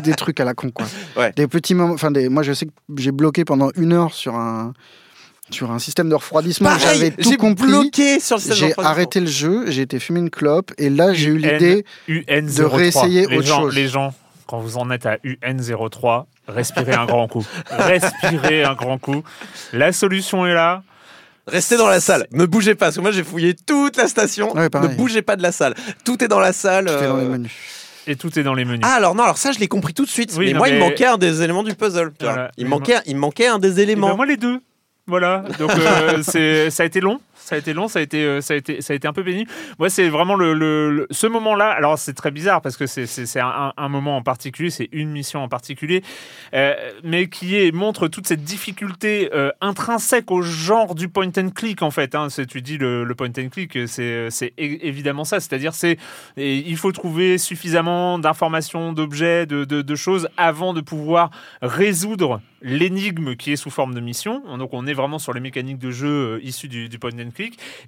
des trucs à la con quoi. Ouais. Des petits moments. Enfin, des... moi je sais que j'ai bloqué pendant une heure sur un sur un système de refroidissement. J'avais tout j'ai compris. bloqué sur le système J'ai arrêté le jeu, j'ai été fumer une clope et là j'ai eu UN. l'idée. UN03. réessayer les autre gens, chose. Les gens, quand vous en êtes à UN03, respirez un grand coup. Respirez un grand coup. La solution est là. Restez dans la salle, ne bougez pas, parce que moi j'ai fouillé toute la station. Ouais, ne bougez pas de la salle. Tout est dans la salle. Tout est dans les euh, menus. Et tout est dans les menus. Ah alors non, alors ça je l'ai compris tout de suite. Oui, mais non, moi il manquait un des éléments du puzzle. Voilà. Il manquait, il manquait un des Eh ben, éléments. moi les deux. Voilà. Donc euh, c'est ça a été long. Ça a été long, ça a été, euh, ça a été, ça a été un peu pénible. Moi, c'est vraiment le, ce moment-là. Alors, c'est très bizarre parce que c'est, un, moment en particulier, c'est une mission en particulier, euh, mais qui montre toute cette difficulté euh, intrinsèque au genre du point and click en fait. Hein. Tu dis le, point and click, c'est, évidemment ça. C'est-à-dire, c'est, il faut trouver suffisamment d'informations, d'objets, de, choses avant de pouvoir résoudre l'énigme qui est sous forme de mission. Donc on est vraiment sur les mécaniques de jeu issues du, point and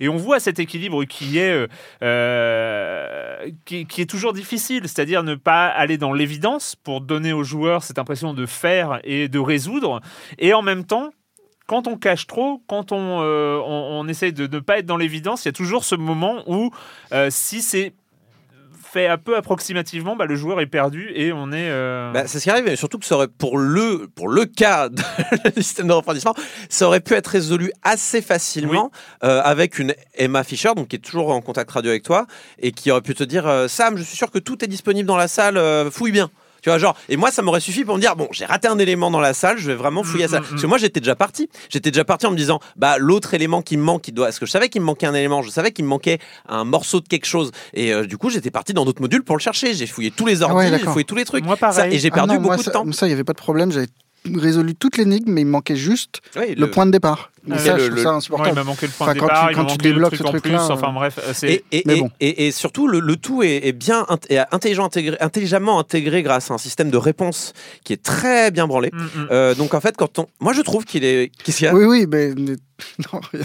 Et on voit cet équilibre qui est, euh, euh, qui, est toujours difficile, c'est-à-dire ne pas aller dans l'évidence pour donner aux joueurs cette impression de faire et de résoudre. Et en même temps, quand on cache trop, quand on, euh, on, essaye de ne pas être dans l'évidence, il y a toujours ce moment où si c'est fait un peu approximativement, bah, le joueur est perdu et on est... euh, Bah, c'est ce qui arrive, mais surtout que ça aurait, pour le, pour le cas le système de refroidissement, ça aurait pu être résolu assez facilement euh, avec une Emma Fischer, donc qui est toujours en contact radio avec toi, et qui aurait pu te dire euh, Sam, je suis sûr que tout est disponible dans la salle, fouille bien. Tu vois, genre, et moi, ça m'aurait suffi pour me dire, bon, j'ai raté un élément dans la salle, je vais vraiment fouiller à ça. Mm, mm, Parce que moi, j'étais déjà parti. J'étais déjà parti en me disant, bah, l'autre élément qui me manque, il doit. Parce que je savais qu'il me manquait un élément, je savais qu'il me manquait un morceau de quelque chose. Et euh, du coup, j'étais parti dans d'autres modules pour le chercher. J'ai fouillé tous les Ah ouais, ordi, j'ai fouillé tous les trucs. Moi, pareil. Ça- et j'ai Ah perdu moi, beaucoup ça, de temps. Ça, il n'y avait pas de problème. J'avais résolu toute l'énigme, mais il me manquait juste Oui, le, point de départ. Et ça, le- je trouve le- ça Ouais, il insupportable. m'a manqué le point Enfin, de quand départ, tu- il quand tu manqué le débloques truc ce en plus. truc-là, Enfin bref, c'est... Et, et, Mais bon. et- et surtout, le, le tout est, est bien int- et intelligent intégré, intelligemment intégré grâce à un système de réponse qui est très bien branlé. Mm, mm. Euh, donc en fait, quand on, moi je trouve qu'il est, qu'est-ce qu'il y a Oui, oui, mais. mais- Non, rien.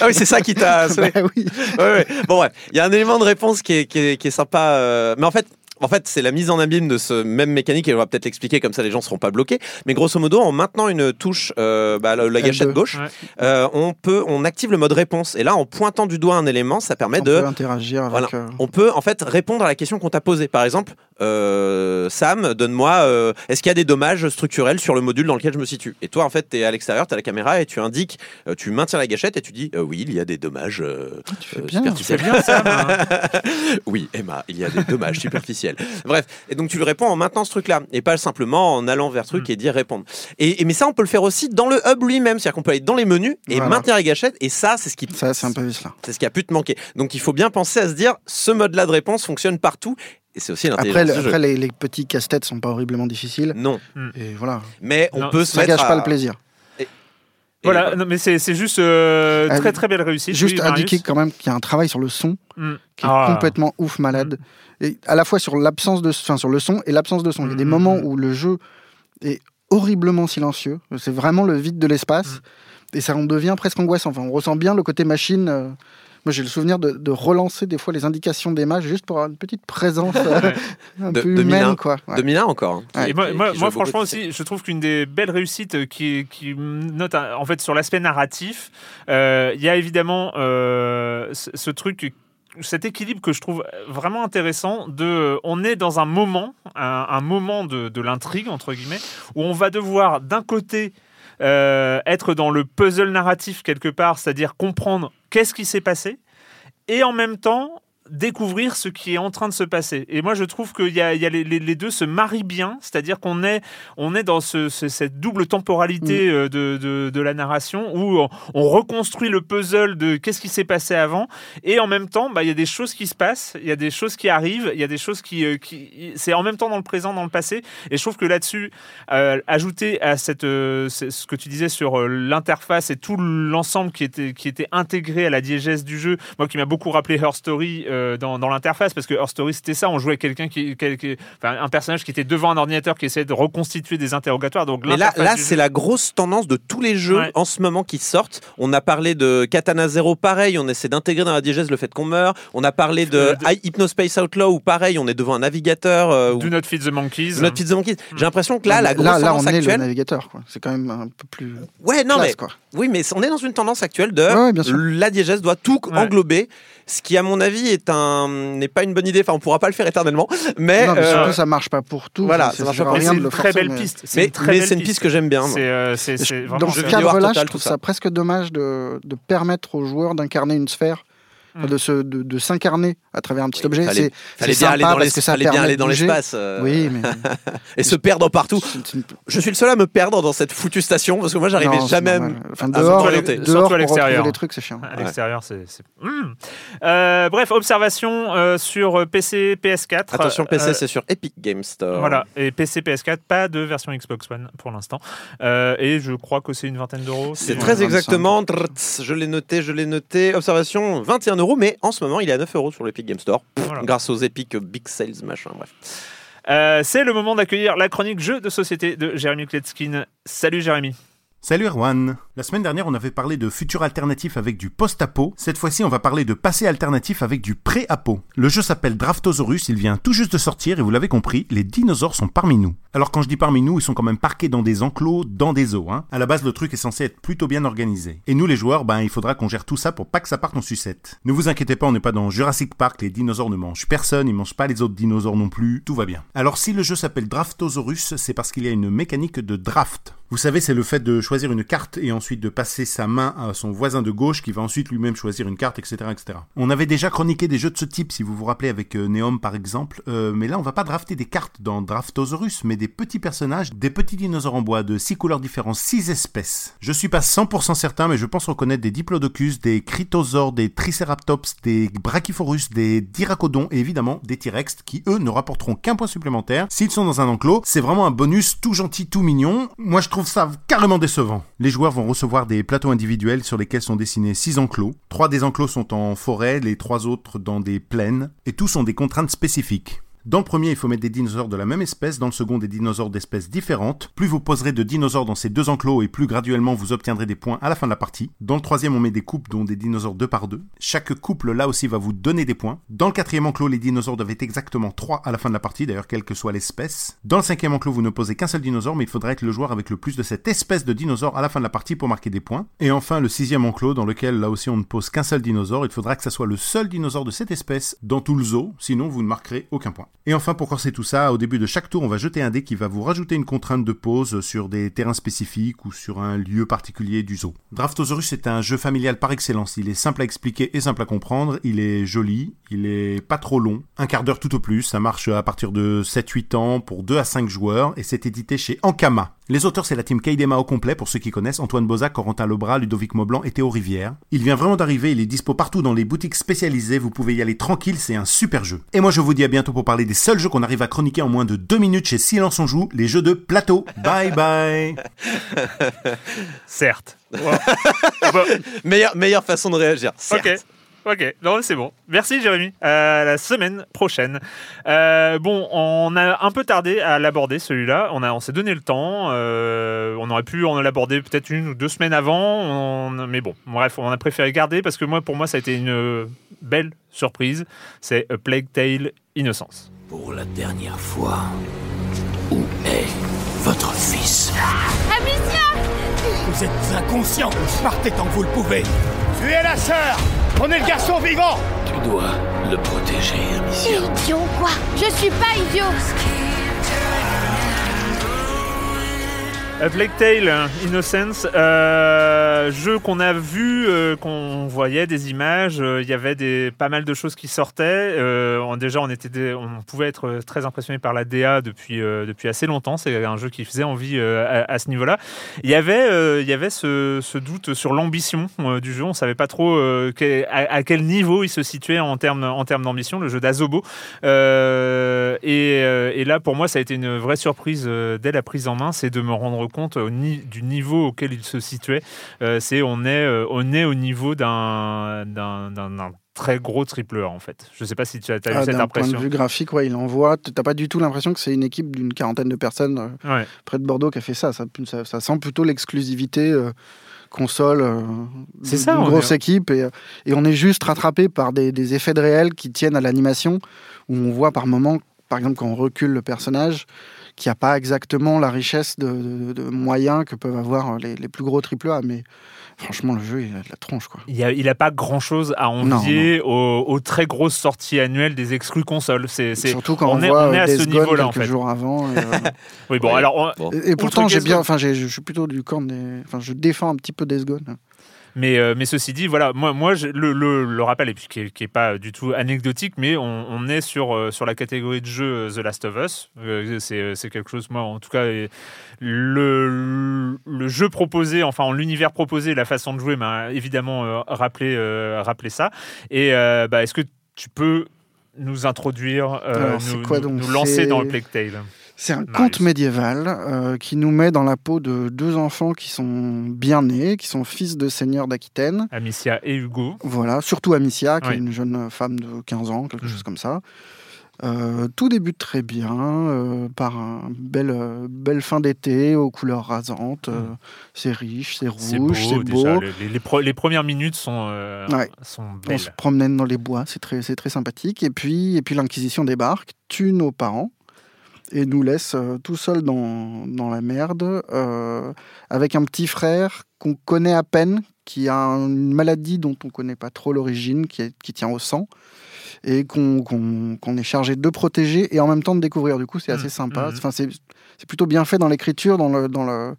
Ah oui, c'est ça qui t'a. Bah oui. Ouais, ouais. Bon ouais, il y a un élément de réponse qui est, qui est, qui est sympa, euh, mais en fait. En fait, c'est la mise en abîme de ce même mécanique et on va peut-être l'expliquer comme ça les gens seront pas bloqués. Mais grosso modo, en maintenant une touche, euh, bah, la, la gâchette L2. gauche, Ouais. euh, on peut, on active le mode réponse. Et là, en pointant du doigt un élément, ça permet On de peut interagir avec. Voilà. euh, on peut en fait répondre à la question qu'on t'a posée. Par exemple, euh, Sam, donne-moi, euh, est-ce qu'il y a des dommages structurels sur le module dans lequel je me situe? Et toi, en fait, tu es à l'extérieur, tu as la caméra et tu indiques, euh, tu maintiens la gâchette et tu dis, euh, oui, il y a des dommages euh, Tu fais euh, bien. Superficiels. bien ça. hein. oui, Emma, il y a des dommages superficiels. Bref, et donc tu le réponds en maintenant ce truc-là et pas simplement en allant vers le truc Mm. et dire répondre. Et, et- mais ça, on peut le faire aussi dans le hub lui-même, c'est-à-dire qu'on peut aller dans les menus et Voilà. maintenir la gâchette et ça, c'est ce qui Ça, c'est un peu c'est ce qui a pu te manquer. Donc il faut bien penser à se dire, ce mode-là de réponse fonctionne partout. Et c'est aussi Après, le- après les, les petits casse-têtes sont pas horriblement difficiles. Non, Et voilà. mais on Non, peut se Ça mettre gâche à- pas le plaisir. et Voilà, non, mais c'est c'est juste euh, Euh, très très belle réussite. Juste oui, indiquer quand même qu'il y a un travail sur le son Mm. qui est Ah. complètement ouf malade. Et à la fois sur l'absence de, enfin sur le son et l'absence de son. Il y a des Mhm. moments où le jeu est horriblement silencieux. C'est vraiment le vide de l'espace et ça en devient presque angoissant. Enfin, on ressent bien le côté machine. euh, Moi, j'ai le souvenir de, de relancer des fois les indications des matchs juste pour avoir une petite présence euh, Ouais. un De- peu 2001. humaine, quoi. Ouais. 2001 encore. hein, Ouais. qui- Et moi, moi, franchement aussi, je trouve qu'une des belles réussites euh, qui, qui note en fait sur l'aspect narratif, euh, il y a évidemment euh, ce, ce truc, cet équilibre que je trouve vraiment intéressant. De, on est dans un moment, un, un moment de, de l'intrigue entre guillemets, où on va devoir d'un côté euh, être dans le puzzle narratif quelque part, c'est-à-dire comprendre qu'est-ce qui s'est passé, et en même temps découvrir ce qui est en train de se passer. Et moi, je trouve que y a, il y a les, les- les deux se marient bien, c'est-à-dire qu'on est, on est dans ce, ce- cette double temporalité Mm. euh, de, de, de la narration où on, on reconstruit le puzzle de qu'est-ce qui s'est passé avant, et en même temps, bah, il y a des choses qui se passent, il y a des choses qui arrivent, il y a des choses qui, euh, qui c'est en même temps dans le présent, dans le passé, et je trouve que là-dessus, euh, ajouter à cette, euh, ce que tu disais sur l'interface et tout l'ensemble qui était, qui était intégré à la diégèse du jeu, moi qui m'a beaucoup rappelé Her Story euh, dans, dans l'interface, parce que Her Story c'était ça, on jouait quelqu'un qui, quel- qui- enfin, un personnage qui était devant un ordinateur qui essayait de reconstituer des interrogatoires. Donc Mais là, là c'est jeu- la grosse tendance de tous les jeux Ouais. en ce moment qui sortent. On a parlé de Katana Zero, pareil, on essaie d'intégrer dans la diégèse le fait qu'on meurt. On a parlé de, Euh, de- Hypnospace Outlaw, où pareil, on est devant un navigateur. euh, Do Not Feed the Monkeys. Notre Pizza Monkey. J'ai l'impression que là, la grosse là, là, tendance on est le actuelle. navigateur. quoi. C'est quand même un peu plus. Ouais, non, classe, mais quoi. oui, mais on est dans une tendance actuelle de Ouais, ouais, la diégèse doit tout Ouais. englober, ce qui, à mon avis, est un n'est pas une bonne idée. Enfin, on pourra pas le faire éternellement, mais non, mais euh, surtout, ça marche pas pour tout. voilà, ça marche pas pour- rien c'est de une le très belle mais- piste. C'est mais, une très mais belle c'est une piste que j'aime bien. C'est euh, Dans ce cadre-là, je trouve ça. ça presque dommage de, de permettre aux joueurs d'incarner une sphère, De, se, de, de s'incarner à travers un petit objet. fallait- C'est Fallait c'est bien aller sympa dans parce l'es- que ça fallait bien aller dans l'espace euh, Oui, mais et se perdre partout. une- Je suis le seul à me perdre dans cette foutue station parce que moi, j'arrivais non, jamais. à. Enfin, à dehors, orienter. dehors, Surtout à l'extérieur. les trucs, c'est chiant. À l'extérieur, c'est. c'est- Hmm. Euh, bref, observation euh, sur PC, PS4. Attention, PC, Euh, c'est sur Epic Game Store. Voilà, et PC, PS4, pas de version Xbox One pour l'instant. Euh, et je crois que c'est une vingtaine d'euros. C'est très 25. exactement. Je l'ai noté, je l'ai noté. Observation 21 euros, mais en ce moment, il est à 9 euros sur l'Epic Game Store. Voilà. Grâce aux Epic Big Sales, machin, bref. Euh, c'est le moment d'accueillir la chronique jeu de société de Jérémy Kletskin. Salut Jérémy. Salut Erwan La semaine dernière, on avait parlé de futur alternatif avec du post-apo. Cette fois-ci, on va parler de passé alternatif avec du pré-apo. Le jeu s'appelle Draftosaurus, il vient tout juste de sortir et vous l'avez compris, les dinosaures sont parmi nous. Alors quand je dis parmi nous, ils sont quand même parqués dans des enclos, dans des eaux. Hein. À la base, le truc est censé être plutôt bien organisé. Et nous, les joueurs, ben, il faudra qu'on gère tout ça pour pas que ça parte en sucette. Ne vous inquiétez pas, on n'est pas dans Jurassic Park, les dinosaures ne mangent personne, ils mangent pas les autres dinosaures non plus, tout va bien. Alors si le jeu s'appelle Draftosaurus, c'est parce qu'il y a une mécanique de draft. Vous savez, c'est le fait de choisir une carte et ensuite de passer sa main à son voisin de gauche qui va ensuite lui-même choisir une carte, etc., etc. On avait déjà chroniqué des jeux de ce type, si vous vous rappelez, avec euh, Neom par exemple, Euh, mais là on va pas drafter des cartes dans Draftosaurus, mais des petits personnages, des petits dinosaures en bois de six couleurs différentes, six espèces. Je suis pas 100% certain, mais je pense reconnaître des Diplodocus, des Critosaures, des Triceratops, des Brachyphorus, des Diracodons et évidemment des T-Rex qui eux ne rapporteront qu'un point supplémentaire s'ils sont dans un enclos. C'est vraiment un bonus tout gentil, tout mignon. Moi je trouve ça carrément décevant. Les joueurs vont recevoir des plateaux individuels sur lesquels sont dessinés six enclos. Trois des enclos sont en forêt, les trois autres dans des plaines, et tous ont des contraintes spécifiques. Dans le premier, il faut mettre des dinosaures de la même espèce, dans le second, des dinosaures d'espèces différentes. Plus vous poserez de dinosaures dans ces deux enclos et plus graduellement vous obtiendrez des points à la fin de la partie. Dans le troisième, on met des couples dont des dinosaures deux par deux. Chaque couple là aussi va vous donner des points. Dans le quatrième enclos, les dinosaures doivent être exactement trois à la fin de la partie, d'ailleurs quelle que soit l'espèce. Dans le cinquième enclos, vous ne posez qu'un seul dinosaure, mais il faudra être le joueur avec le plus de cette espèce de dinosaure à la fin de la partie pour marquer des points. Et enfin, le sixième enclos, dans lequel là aussi on ne pose qu'un seul dinosaure, il faudra que ça soit le seul dinosaure de cette espèce dans tout le zoo, sinon vous ne marquerez aucun point. Et enfin, pour corser tout ça, au début de chaque tour, on va jeter un dé qui va vous rajouter une contrainte de pause sur des terrains spécifiques ou sur un lieu particulier du zoo. Draftosaurus est un jeu familial par excellence. Il est simple à expliquer et simple à comprendre. Il est joli, il est pas trop long, un quart d'heure tout au plus. Ça marche à partir de 7-8 ans pour 2 à 5 joueurs et c'est édité chez Ankama. Les auteurs, c'est la team Kaidema au complet, pour ceux qui connaissent, Antoine Bozac, Corentin Lebras, Ludovic Maublanc et Théo Rivière. Il vient vraiment d'arriver, il est dispo partout dans les boutiques spécialisées, vous pouvez y aller tranquille, c'est un super jeu. Et moi je vous dis à bientôt pour parler des seuls jeux qu'on arrive à chroniquer en moins de 2 minutes chez Silence on Joue, les jeux de plateau. Bye bye Certes. Wow. Bon, Meilleure, meilleure façon de réagir. certes. ok. Ok, non, c'est bon. Merci Jérémy. À la semaine prochaine. Euh, bon, on a un peu tardé à l'aborder celui-là. On, a- on s'est donné le temps. Euh, on aurait pu en l'aborder peut-être une ou deux semaines avant. On- mais bon, bref, on a préféré garder parce que moi, pour moi, ça a été une belle surprise. C'est A Plague Tale Innocence. Pour la dernière fois, où est votre fils? Vous êtes inconscient. Partez tant que vous le pouvez. Tuez la sœur. Prenez le garçon vivant. Tu dois le protéger, Amicia. Idiot quoi. Je suis pas idiot A Plague Tale, Innocence, euh, jeu qu'on a vu, euh, qu'on voyait des images, euh, il y avait des, pas mal de choses qui sortaient. Euh, on- déjà, on, était des- on pouvait être très impressionné par la DA depuis, euh, depuis assez longtemps. C'est un jeu qui faisait envie euh, à, à ce niveau-là. Il y avait, euh, il y avait ce, ce doute sur l'ambition euh, du jeu. On savait pas trop euh, à, à quel niveau il se situait en termes en termes d'ambition, le jeu d'Azobo. Euh, et, euh, et là, pour moi, ça a été une vraie surprise euh, dès la prise en main, c'est de me rendre compte au ni- du niveau auquel il se situait. Euh, c'est on est euh, on est au niveau d'un très gros triple A en fait. Je sais pas si tu as, as eu Ah, cette D'un point de impression. vue graphique, ouais, il envoie. T'as pas du tout l'impression que c'est une équipe d'une quarantaine de personnes euh, Ouais. près de Bordeaux qui a fait ça. Ça, ça- ça sent plutôt l'exclusivité euh, console euh, d'une grosse est- équipe. Et, et on est juste rattrapé par des, des effets de réel qui tiennent à l'animation, où on voit par moments, par exemple, quand on recule le personnage, qu'il n'y a pas exactement la richesse de, de- de moyens que peuvent avoir les, les plus gros AAA. Mais franchement, le jeu, il a de la tronche. Quoi. Il n'a pas grand chose à envier Aux, aux très grosses sorties annuelles des exclus consoles. C'est, Surtout quand on on, est- voit on est à ce niveau-là, en quelques fait. jours avant. et, euh, Oui, bon, Ouais. alors on-. Et, et pourtant, j'ai bien, enfin, je suis plutôt du camp des, enfin, je défends un petit peu Days Gone. Mais, euh, mais ceci dit, voilà, moi, moi je- le, le, le rappel, et puis qui n'est pas du tout anecdotique, mais on, on est sur, euh, sur la catégorie de jeu euh, The Last of Us. Euh, c'est quelque chose, moi, en tout cas, le, le jeu proposé, enfin, en l'univers proposé, la façon de jouer m'a évidemment rappelé, rappelé ça. Et bah, est-ce que tu peux nous introduire, Alors, nous, quoi, nous- donc? nous lancer dans le Plague Tale? C'est un Marius. conte médiéval euh, qui nous met dans la peau de deux enfants qui sont bien nés, qui sont fils de seigneurs d'Aquitaine. Amicia et Hugo. Voilà, surtout Amicia, qui Oui. est une jeune femme de 15 ans, quelque Mhm. chose comme ça. Euh, tout débute très bien, euh, par une belle, belle fin d'été aux couleurs rasantes. euh, c'est riche, c'est rouge, c'est beau. Les, les pro- les premières minutes sont, Ouais. sont On belles. se promène dans les bois, c'est très, c'est très sympathique. Et puis, et puis l'Inquisition débarque, tue nos parents et nous laisse euh, tout seuls dans, dans la merde, euh, avec un petit frère qu'on connaît à peine, qui a une maladie dont on ne connaît pas trop l'origine, qui, est- qui tient au sang, et qu'on qu'on- qu'on est chargé de protéger et en même temps de découvrir. Du coup, c'est assez Mhm, sympa. mhm. Enfin, c'est c'est plutôt bien fait dans l'écriture, dans le... Dans le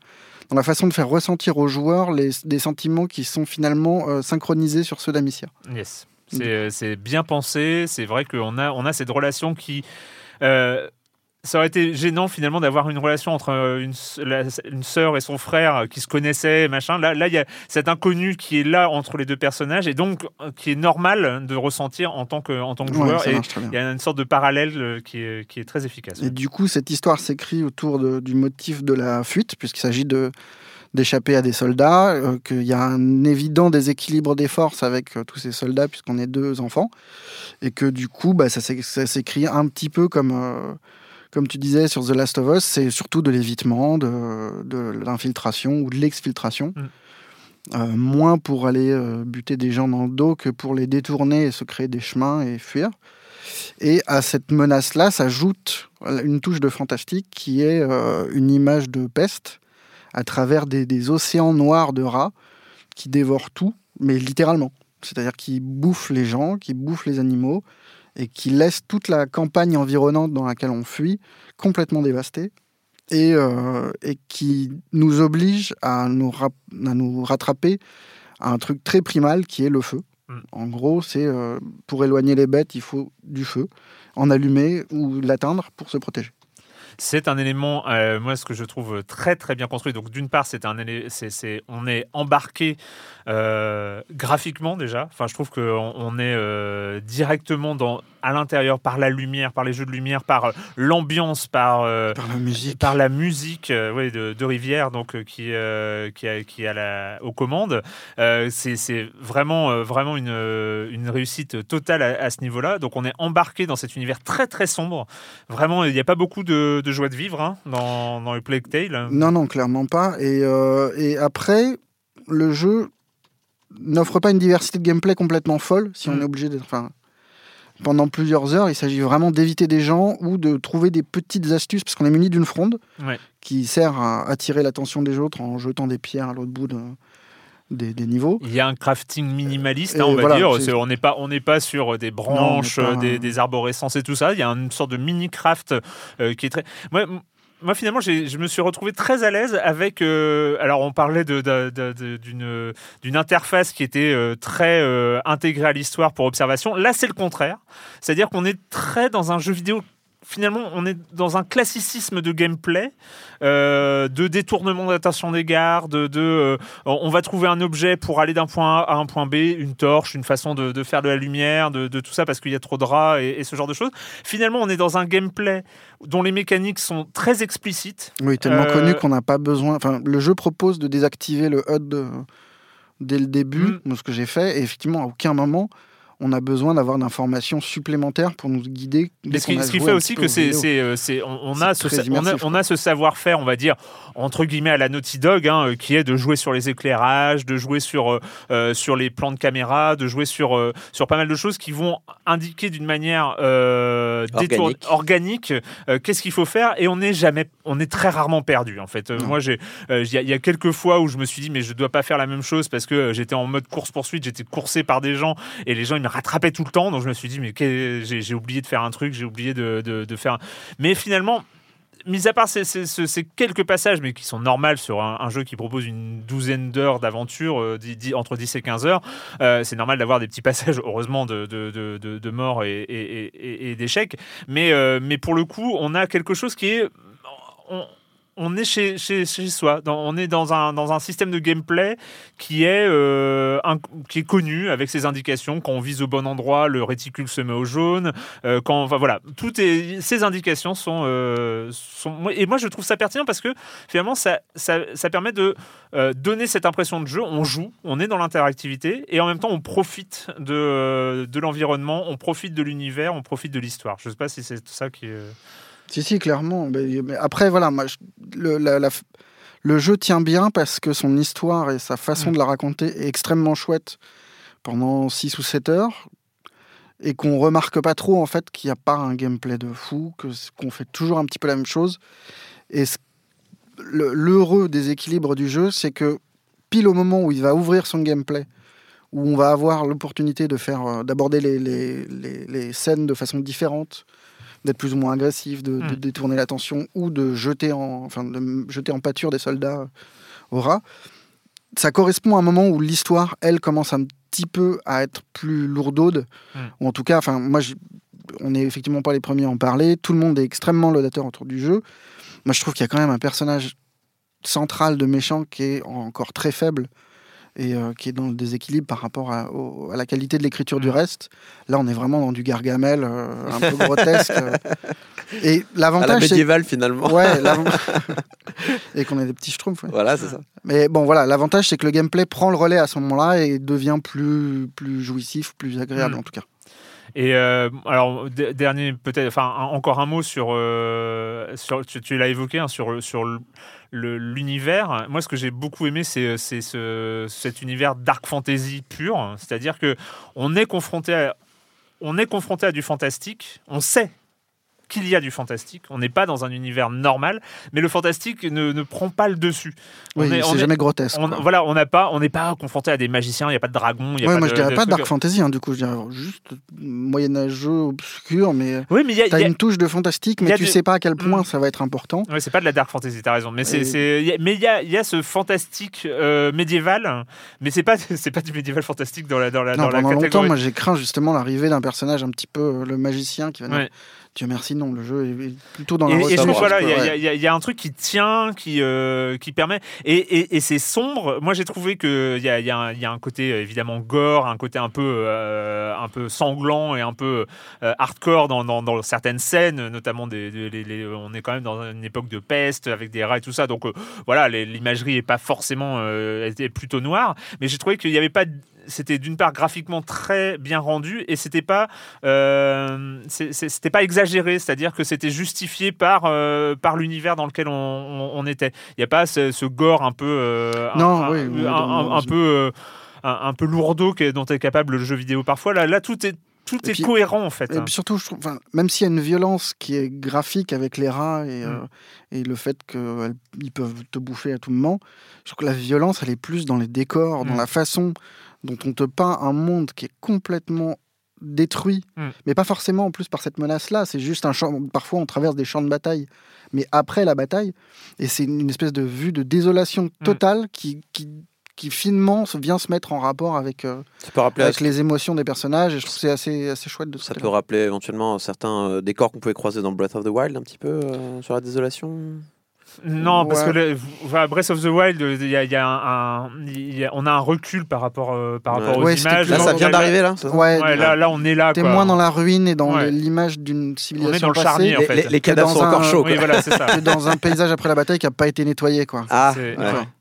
dans la façon de faire ressentir aux joueurs les, des sentiments qui sont finalement euh, synchronisés sur ceux d'Amicia. Yes. C'est c'est bien pensé. C'est vrai qu'on a, on a cette relation qui. euh, ça aurait été gênant finalement d'avoir une relation entre euh, une, la- une sœur et son frère euh, qui se connaissaient, machin. Là, là, il y a cet inconnu qui est là entre les deux personnages et donc euh, qui est normal de ressentir en tant que, en tant que joueur. et il y a une sorte de parallèle qui est, qui est très efficace. Et du coup, cette histoire s'écrit autour de- du motif de la fuite, puisqu'il s'agit de d'échapper à des soldats, euh, qu'il y a un évident déséquilibre des forces avec euh, tous ces soldats, puisqu'on est deux enfants, et que du coup, bah, ça s'é- ça s'écrit un petit peu comme, euh, comme tu disais sur The Last of Us, c'est surtout de l'évitement, de, de l'infiltration ou de l'exfiltration. Mm. Euh, moins pour aller euh, buter des gens dans le dos que pour les détourner et se créer des chemins et fuir. Et à cette menace-là s'ajoute une touche de fantastique qui est euh, une image de peste à travers des, des océans noirs de rats qui dévorent tout, mais littéralement. C'est-à-dire qui bouffent les gens, qui bouffent les animaux et qui laissent toute la campagne environnante dans laquelle on fuit complètement dévastée et, euh, et qui nous oblige à nous, à nous rattraper à un truc très primal qui est le feu. Mm. En gros, c'est euh, pour éloigner les bêtes, il faut du feu, en allumer ou l'atteindre pour se protéger. C'est un élément, euh, moi, ce que je trouve très très bien construit. Donc, d'une part, c'est un, c'est- on est embarqué euh, graphiquement déjà. Enfin, je trouve qu'on on est euh, directement dans, à l'intérieur par la lumière, par les jeux de lumière, par euh, l'ambiance, par euh, Par la musique. par la musique euh, ouais, de, de Rivière, donc qui, qui, a, qui a la, aux commandes. C'est, vraiment, vraiment une, une réussite totale à, à ce niveau-là. Donc on est embarqué dans cet univers très très sombre. Vraiment, il n'y a pas beaucoup de, de joie de vivre hein, dans, dans le Plague Tale. Non, non, clairement pas. Et, euh, et après, le jeu n'offre pas une diversité de gameplay complètement folle si on Mm. est obligé d'être. Enfin, pendant plusieurs heures, il s'agit vraiment d'éviter des gens ou de trouver des petites astuces parce qu'on est muni d'une fronde Ouais. qui sert à attirer l'attention des autres en jetant des pierres à l'autre bout de- des, des niveaux. Il y a un crafting minimaliste, hein, on va voilà, dire. On n'est pas, on n'est pas sur des branches, Non, euh, pas- des, des arborescences et tout ça. Il y a une sorte de mini craft euh, qui est très. Moi finalement, je me suis retrouvé très à l'aise avec. euh, alors, on parlait d'une interface qui était euh, très euh, intégrée à l'histoire pour observation. Là, c'est le contraire. C'est-à-dire qu'on est très dans un jeu vidéo. Finalement, on est dans un classicisme de gameplay, euh, de détournement d'attention des gardes, de, euh, on va trouver un objet pour aller d'un point A à un point B, une torche, une façon de, de faire de la lumière, de, de tout ça parce qu'il y a trop de rats et, et ce genre de choses. Finalement, on est dans un gameplay dont les mécaniques sont très explicites. Oui, tellement Euh, connu qu'on n'a pas besoin. Enfin, le jeu propose de désactiver le HUD euh, dès le début, Mm. ce que j'ai fait, et effectivement, à aucun moment on a besoin d'avoir d'informations supplémentaires pour nous guider. Mais ce qui, ce fait aussi que c'est, euh, c'est- on, a ce, on, a, immersif, on a ce savoir-faire, on va dire, entre guillemets, à la Naughty Dog, hein, euh, qui est de jouer sur les éclairages, de jouer sur, euh, sur les plans de caméra, de jouer sur, euh, sur pas mal de choses qui vont indiquer d'une manière euh, détour- Organique. organique euh, qu'est-ce qu'il faut faire et on n'est jamais, on est très rarement perdu en fait. Euh, moi, j'ai, euh, il y, a- il y a quelques fois où je me suis dit, mais je dois pas faire la même chose parce que j'étais en mode course-poursuite, j'étais coursé par des gens et les gens ils me rattrapaient tout le temps, donc je me suis dit, mais j'ai oublié de faire un truc, j'ai oublié de, de- faire. Mais finalement. Mis à part ces, ces- quelques passages, mais qui sont normaux sur un, jeu qui propose une douzaine d'heures d'aventure, euh, entre 10 et 15 heures, euh, c'est normal d'avoir des petits passages, heureusement, de, de, de, de- de mort et, et- et- d'échecs. Mais, euh, mais pour le coup, on a quelque chose qui est. on est chez, chez, chez soi, Dans- on est dans un, dans un système de gameplay qui est, euh, qui est connu avec ses indications. Quand on vise au bon endroit, le réticule se met au jaune. Euh, quand, enfin, voilà, tout est, ces indications sont, euh, sont. Et moi, je trouve ça pertinent parce que finalement, ça, ça, ça permet de donner cette impression de jeu. On joue, on est dans l'interactivité et en même temps, on profite de, de l'environnement, on profite de l'univers, on profite de l'histoire. Je sais pas si c'est ça qui. Si, si, clairement. Mais, mais après, voilà, moi, je- le, la- la- le jeu tient bien parce que son histoire et sa façon Mm. de la raconter est extrêmement chouette pendant 6 ou 7 heures. Et qu'on remarque pas trop, en fait, qu'il n'y a pas un gameplay de fou, que qu'on fait toujours un petit peu la même chose. Et l'heureux déséquilibre du jeu, c'est que pile au moment où il va ouvrir son gameplay, où on va avoir l'opportunité de faire, euh, d'aborder les, les- les- les scènes de façon différente, d'être plus ou moins agressif, de, de Mm. détourner l'attention ou de jeter en, enfin, de jeter en pâture des soldats au rat. Ça correspond à un moment où l'histoire, elle, commence un petit peu à être plus lourdaude. Mm. Ou en tout cas, enfin, moi, on n'est effectivement pas les premiers à en parler. Tout le monde est extrêmement laudateur autour du jeu. Moi, je trouve qu'il y a quand même un personnage central de méchant qui est encore très faible et euh, qui est dans le déséquilibre par rapport à, au- à la qualité de l'écriture du Mm. reste. Là, on est vraiment dans du gargamel euh, un peu grotesque. euh. Et À la l'avantage, médiévale finalement. Ouais, et qu'on ait des petits schtroumpfs. ouais. Voilà, c'est ça. Mais bon, voilà, l'avantage, c'est que le gameplay prend le relais à ce moment-là et devient plus, plus jouissif, plus agréable Mm. en tout cas. Et euh, alors, dernier, peut-être, enfin, encore un mot sur, euh, sur tu, tu l'as évoqué, hein, sur, sur l'univers. Moi, ce que j'ai beaucoup aimé, c'est c'est ce, cet univers dark fantasy pur. C'est-à-dire que on est confronté à, on est confronté à du fantastique. On sait qu'il y a du fantastique. On n'est pas dans un univers normal, mais le fantastique ne, ne prend pas le dessus. On Oui, on c'est est- jamais grotesque. on- voilà, on n'a pas, on n'est pas confronté à des magiciens. Il n'y a pas de dragons. il y a Ouais, pas moi de- je dirais de pas trucs- dark fantasy, hein, du coup, je dirais juste moyenâgeux, obscur, mais Oui, mais il y a, t'as il y a- une touche de fantastique, mais tu du- sais pas à quel point Mm. ça va être important. Ouais, c'est pas de la dark fantasy, t'as raison. Mais c'est, c'est- mais il y a, y a ce fantastique euh, médiéval, mais c'est pas, c'est pas du médiéval fantastique dans la, dans la, Non, dans la pendant longtemps, catégorie. moi j'ai craint justement l'arrivée d'un personnage un petit peu euh, le magicien qui va Ouais. Dieu merci, non, le jeu est est plutôt dans la Et, et je voilà, il y, a- ouais. il y a- il y a un truc qui tient, qui, euh, qui permet. Et, et- et c'est sombre. Moi, j'ai trouvé qu'il y a, il y, a un- il y a un côté évidemment gore, un côté un peu, euh, un peu sanglant et un peu euh, hardcore dans, dans- dans certaines scènes, notamment des, des- les- les- on est quand même dans une époque de peste avec des rats et tout ça. Donc euh, voilà, l'imagerie est pas forcément, euh, elle était plutôt noire. Mais j'ai trouvé qu'il n'y avait pas. C'était d'une part graphiquement très bien rendu et c'était pas euh, c'était pas exagéré, c'est-à-dire que c'était justifié par euh, par l'univers dans lequel on, on- on était. Il n'y a pas ce, ce gore un peu euh, Non, un, oui, un- oui, un- dans- un peu un, un peu lourdeau dont est capable le jeu vidéo parfois. Là, là tout est tout Et est puis- cohérent en fait. Et puis surtout, je trouve, enfin, même s'il y a une violence qui est graphique avec les rats et, euh, et le fait qu'ils peuvent te bouffer à tout moment, je trouve que la violence, elle est plus dans les décors, dans Mm. la façon dont on te peint un monde qui est complètement détruit, Mm. mais pas forcément en plus par cette menace-là. C'est juste un champ. Parfois, on traverse des champs de bataille, mais après la bataille, et c'est une espèce de vue de désolation Mm. totale qui, qui, qui finement vient se mettre en rapport avec, euh, Ça peut rappeler, avec les émotions des personnages. Et je trouve que c'est assez, assez chouette de ça peut rappeler éventuellement certains euh, décors qu'on pouvait croiser dans Breath of the Wild un petit peu euh, sur la désolation. Non, parce que le- Breath of the Wild, il y a, il y a un, un- il y a- on a un recul par rapport, euh, par Ouais. rapport aux Ouais, images. Là, ça vient d'arriver là. c'est ça Ouais, Ouais, là, là, on est là. t'es moins dans la ruine et dans Ouais. l'image d'une civilisation le passée charnier, en Les, fait. les- les Que cadavres sont encore chauds. Oui, voilà, ça. dans un paysage après la bataille qui n'a pas été nettoyé. Quoi. Ah.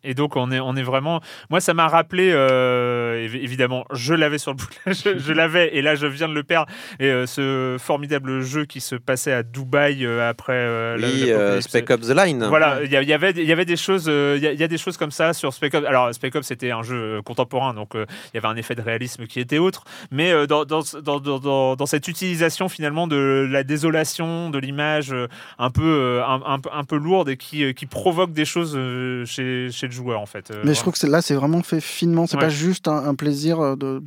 Et donc on est on est vraiment. Moi ça m'a rappelé euh, évi- évidemment je l'avais sur le bout je, je l'avais et là je viens de le perdre et euh, ce formidable jeu qui se passait à Dubaï euh, après euh, la- Oui, euh, Spec Ops The Line. Voilà, il y, avait, il y avait des choses, euh, il y, a- il y a des choses comme ça sur Spec Ops. Alors Spec Ops c'était un jeu euh, contemporain, donc euh, il y avait un effet de réalisme qui était autre. Mais euh, dans, dans, dans, dans- cette utilisation finalement de la désolation, de l'image un peu un, un un peu lourde et qui, qui provoque des choses chez, chez le joueur en fait. Mais je trouve que là, c'est vraiment fait finement. C'est Ouais. pas juste un, un plaisir de,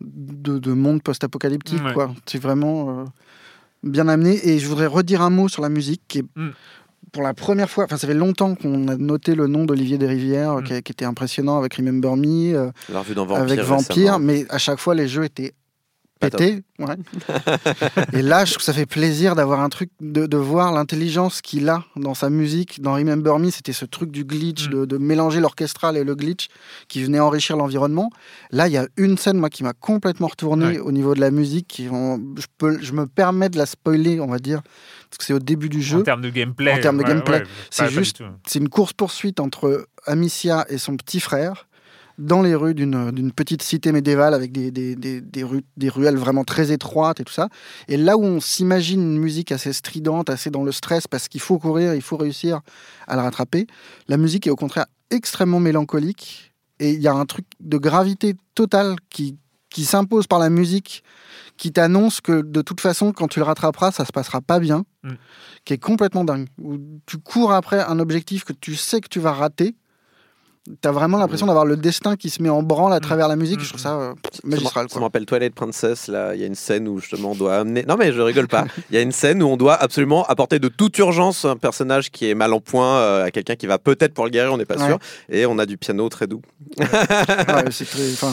de, de monde post-apocalyptique. Ouais. quoi. C'est vraiment euh, bien amené. Et je voudrais redire un mot sur la musique qui est. Mm. Pour la première fois, enfin ça fait longtemps qu'on a noté le nom d'Olivier Desrivières, Mm. qui, qui était impressionnant avec Remember Me, euh, On l'a revu dans Vampire. avec Vampire, récemment. mais à chaque fois les jeux étaient Ouais. Et là, je trouve que ça fait plaisir d'avoir un truc, de, de voir l'intelligence qu'il a dans sa musique. Dans Remember Me, c'était ce truc du glitch, Mm. de, de mélanger l'orchestral et le glitch qui venait enrichir l'environnement. Là, il y a une scène, moi, qui m'a complètement retourné Ouais. au niveau de la musique. Qui, on- je, peux, je me permets de la spoiler, on va dire, parce que c'est au début du En jeu. termes de gameplay. En termes de ouais, gameplay, ouais, c'est juste-. C'est une course-poursuite entre Amicia et son petit frère dans les rues d'une petite cité médiévale avec des, des, des, des rues, des ruelles vraiment très étroites et tout ça. Et là où on s'imagine une musique assez stridente, assez dans le stress, parce qu'il faut courir, il faut réussir à la rattraper, la musique est au contraire extrêmement mélancolique. Et il y a un truc de gravité totale qui, qui s'impose par la musique, qui t'annonce que de toute façon, quand tu le rattraperas, ça se passera pas bien, Mm. qui est complètement dingue. Où tu cours après un objectif que tu sais que tu vas rater. Tu as vraiment l'impression d'avoir le destin qui se met en branle à travers la musique. Mm. Je trouve ça euh, magistral. Ça me rappelle Twilight Princess, là, il y a une scène où justement on doit amener. Non mais je rigole pas. Il y a une scène où on doit absolument apporter de toute urgence un personnage qui est mal en point euh, à quelqu'un qui va peut-être pour le guérir, on n'est pas Ouais. sûr. Et on a du piano très doux. Ouais, c'est très- enfin,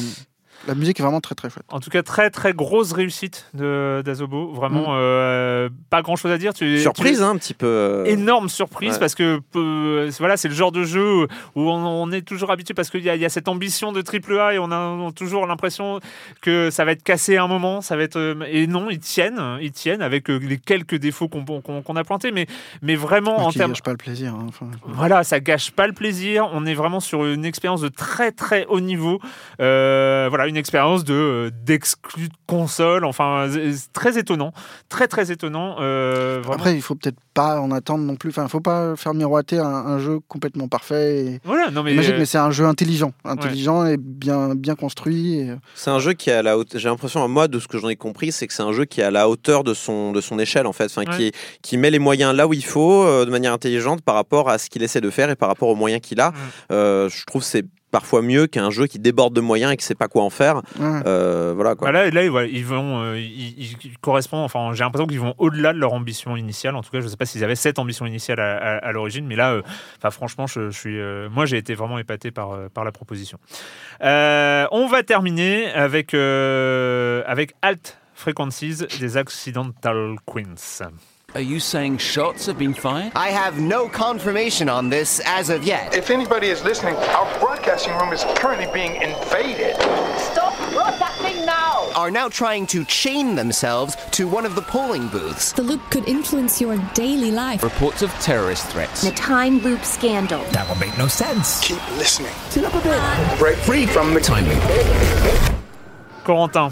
la musique est vraiment très très chouette. En tout cas, très très grosse réussite de d'Azobo. Vraiment, euh, pas grand chose à dire. Tu, Surprise, tu- hein, un petit peu. euh, Énorme surprise Ouais. parce que peu- voilà c'est le genre de jeu où on, on est toujours habitué parce qu'il y, a- il y a cette ambition de triple A et on a, on a toujours l'impression que ça va être cassé à un moment ça va être euh, et non ils tiennent ils tiennent avec euh, les quelques défauts qu'on a pointés mais mais vraiment en termes gâche pas le plaisir. hein, enfin. voilà, ça gâche pas le plaisir. On est vraiment sur une expérience de très très haut niveau. Euh, voilà, une expérience de euh, d'exclus de console. Enfin, c'est- c'est très étonnant, très très étonnant. Euh. Après, il faut peut-être pas en attendre non plus. Enfin, faut pas faire miroiter un, un jeu complètement parfait. Et... voilà, non mais, magique, euh, mais c'est un jeu intelligent, intelligent et bien bien construit. et- C'est un jeu qui est à la hauteur. J'ai l'impression, moi, de ce que j'en ai compris, c'est que c'est un jeu qui est à la hauteur de son, de son échelle, en fait. Enfin, qui, Ouais. qui met les moyens là où il faut, euh, de manière intelligente, par rapport à ce qu'il essaie de faire et par rapport aux moyens qu'il a. Euh, je trouve que c'est parfois mieux qu'un jeu qui déborde de moyens et qui sait pas quoi en faire. Euh, voilà quoi. Bah là, ils vont, euh, ils, correspondent. Enfin, j'ai l'impression qu'ils vont au-delà de leur ambition initiale. En tout cas, je sais pas s'ils avaient cette ambition initiale à, à- à l'origine, mais là, euh, franchement, je, je suis, euh, moi, j'ai été vraiment épaté par par la proposition. Euh, on va terminer avec euh, avec Alt Frequencies des Accidental Queens. Are you saying shots have been fired? I have no confirmation on this as of yet. If anybody is listening, our broadcasting room is currently being invaded. Stop broadcasting now! Are now trying to chain themselves to one of the polling booths. The loop could influence your daily life. Reports of terrorist threats. The time loop scandal. That will make no sense. Keep listening. Sit up a bit. Break free from the Time loop. Corentin,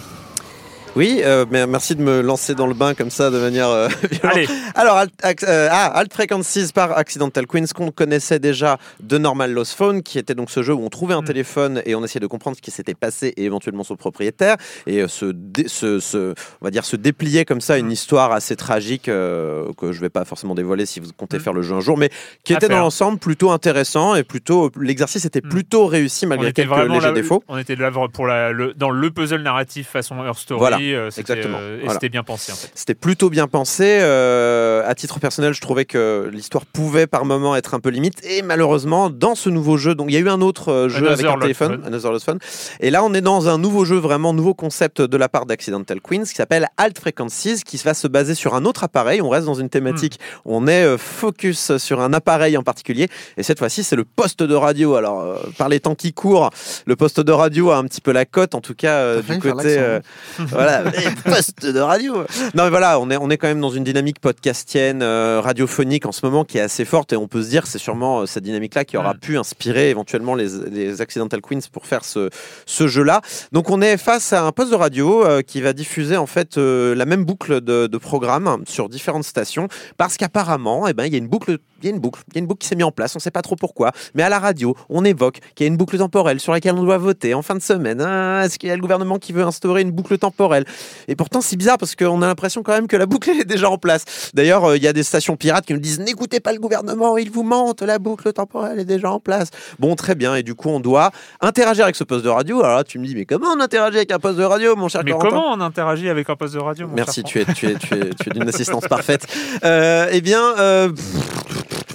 Oui, euh, mais merci de me lancer dans le bain comme ça de manière euh, allez, Alors, Alt, euh, ah, Alt Frequencies par Accidental Queens, qu'on connaissait déjà de Normal Lost Phone, qui était donc ce jeu où on trouvait un Mm. téléphone et on essayait de comprendre ce qui s'était passé et éventuellement son propriétaire. Et euh, se, dé- se, se- on va dire, se déplier comme ça Mm. une histoire assez tragique que je vais pas forcément dévoiler si vous comptez Mm. faire le jeu un jour, mais qui était dans l'ensemble plutôt intéressant et plutôt l'exercice était Mm. plutôt réussi malgré quelques légers là, défauts. on était là pour la, le, dans le puzzle narratif façon Her Story. Voilà. Euh, Exactement. euh, et Voilà. c'était bien pensé en fait. C'était plutôt bien pensé. euh, à titre personnel, je trouvais que l'histoire pouvait par moment être un peu limite. Et malheureusement, dans ce nouveau jeu, donc il y a eu un autre jeu Another avec un téléphone, Fun. Another Lost Fun. Et là, on est dans un nouveau jeu, vraiment nouveau concept de la part d'Accidental Queens qui s'appelle Alt Frequencies, qui va se baser sur un autre appareil. On reste dans une thématique où on est focus sur un appareil en particulier. Et cette fois-ci, c'est le poste de radio. Alors, euh, par les temps qui courent, le poste de radio a un petit peu la cote, en tout cas euh, du côté. euh, voilà, les postes de radio. Non, mais voilà, on est, on est quand même dans une dynamique podcastienne, euh, radiophonique en ce moment qui est assez forte et on peut se dire que c'est sûrement euh, cette dynamique-là qui aura pu inspirer éventuellement les, les Accidental Queens pour faire ce, ce jeu-là. Donc on est face à un poste de radio euh, qui va diffuser en fait euh, la même boucle de, de programme sur différentes stations parce qu'apparemment, eh ben, il y a une boucle. Il y a une boucle, il y a une boucle qui s'est mise en place, on ne sait pas trop pourquoi, mais à la radio, on évoque qu'il y a une boucle temporelle sur laquelle on doit voter en fin de semaine. Ah, Est-ce qu'il y a le gouvernement qui veut instaurer une boucle temporelle? Et pourtant, c'est bizarre parce qu'on a l'impression quand même que la boucle est déjà en place. D'ailleurs, euh, il y a des stations pirates qui nous disent n'écoutez pas le gouvernement, il vous mente, la boucle temporelle est déjà en place. Bon, très bien, et du coup, on doit interagir avec ce poste de radio. Alors là, tu me dis, mais comment on interagit avec un poste de radio, mon cher Mais Corentin comment on interagit avec un poste de radio mon Merci, cher tu es, tu es, tu es, tu es d'une assistance parfaite. Euh, eh bien, euh,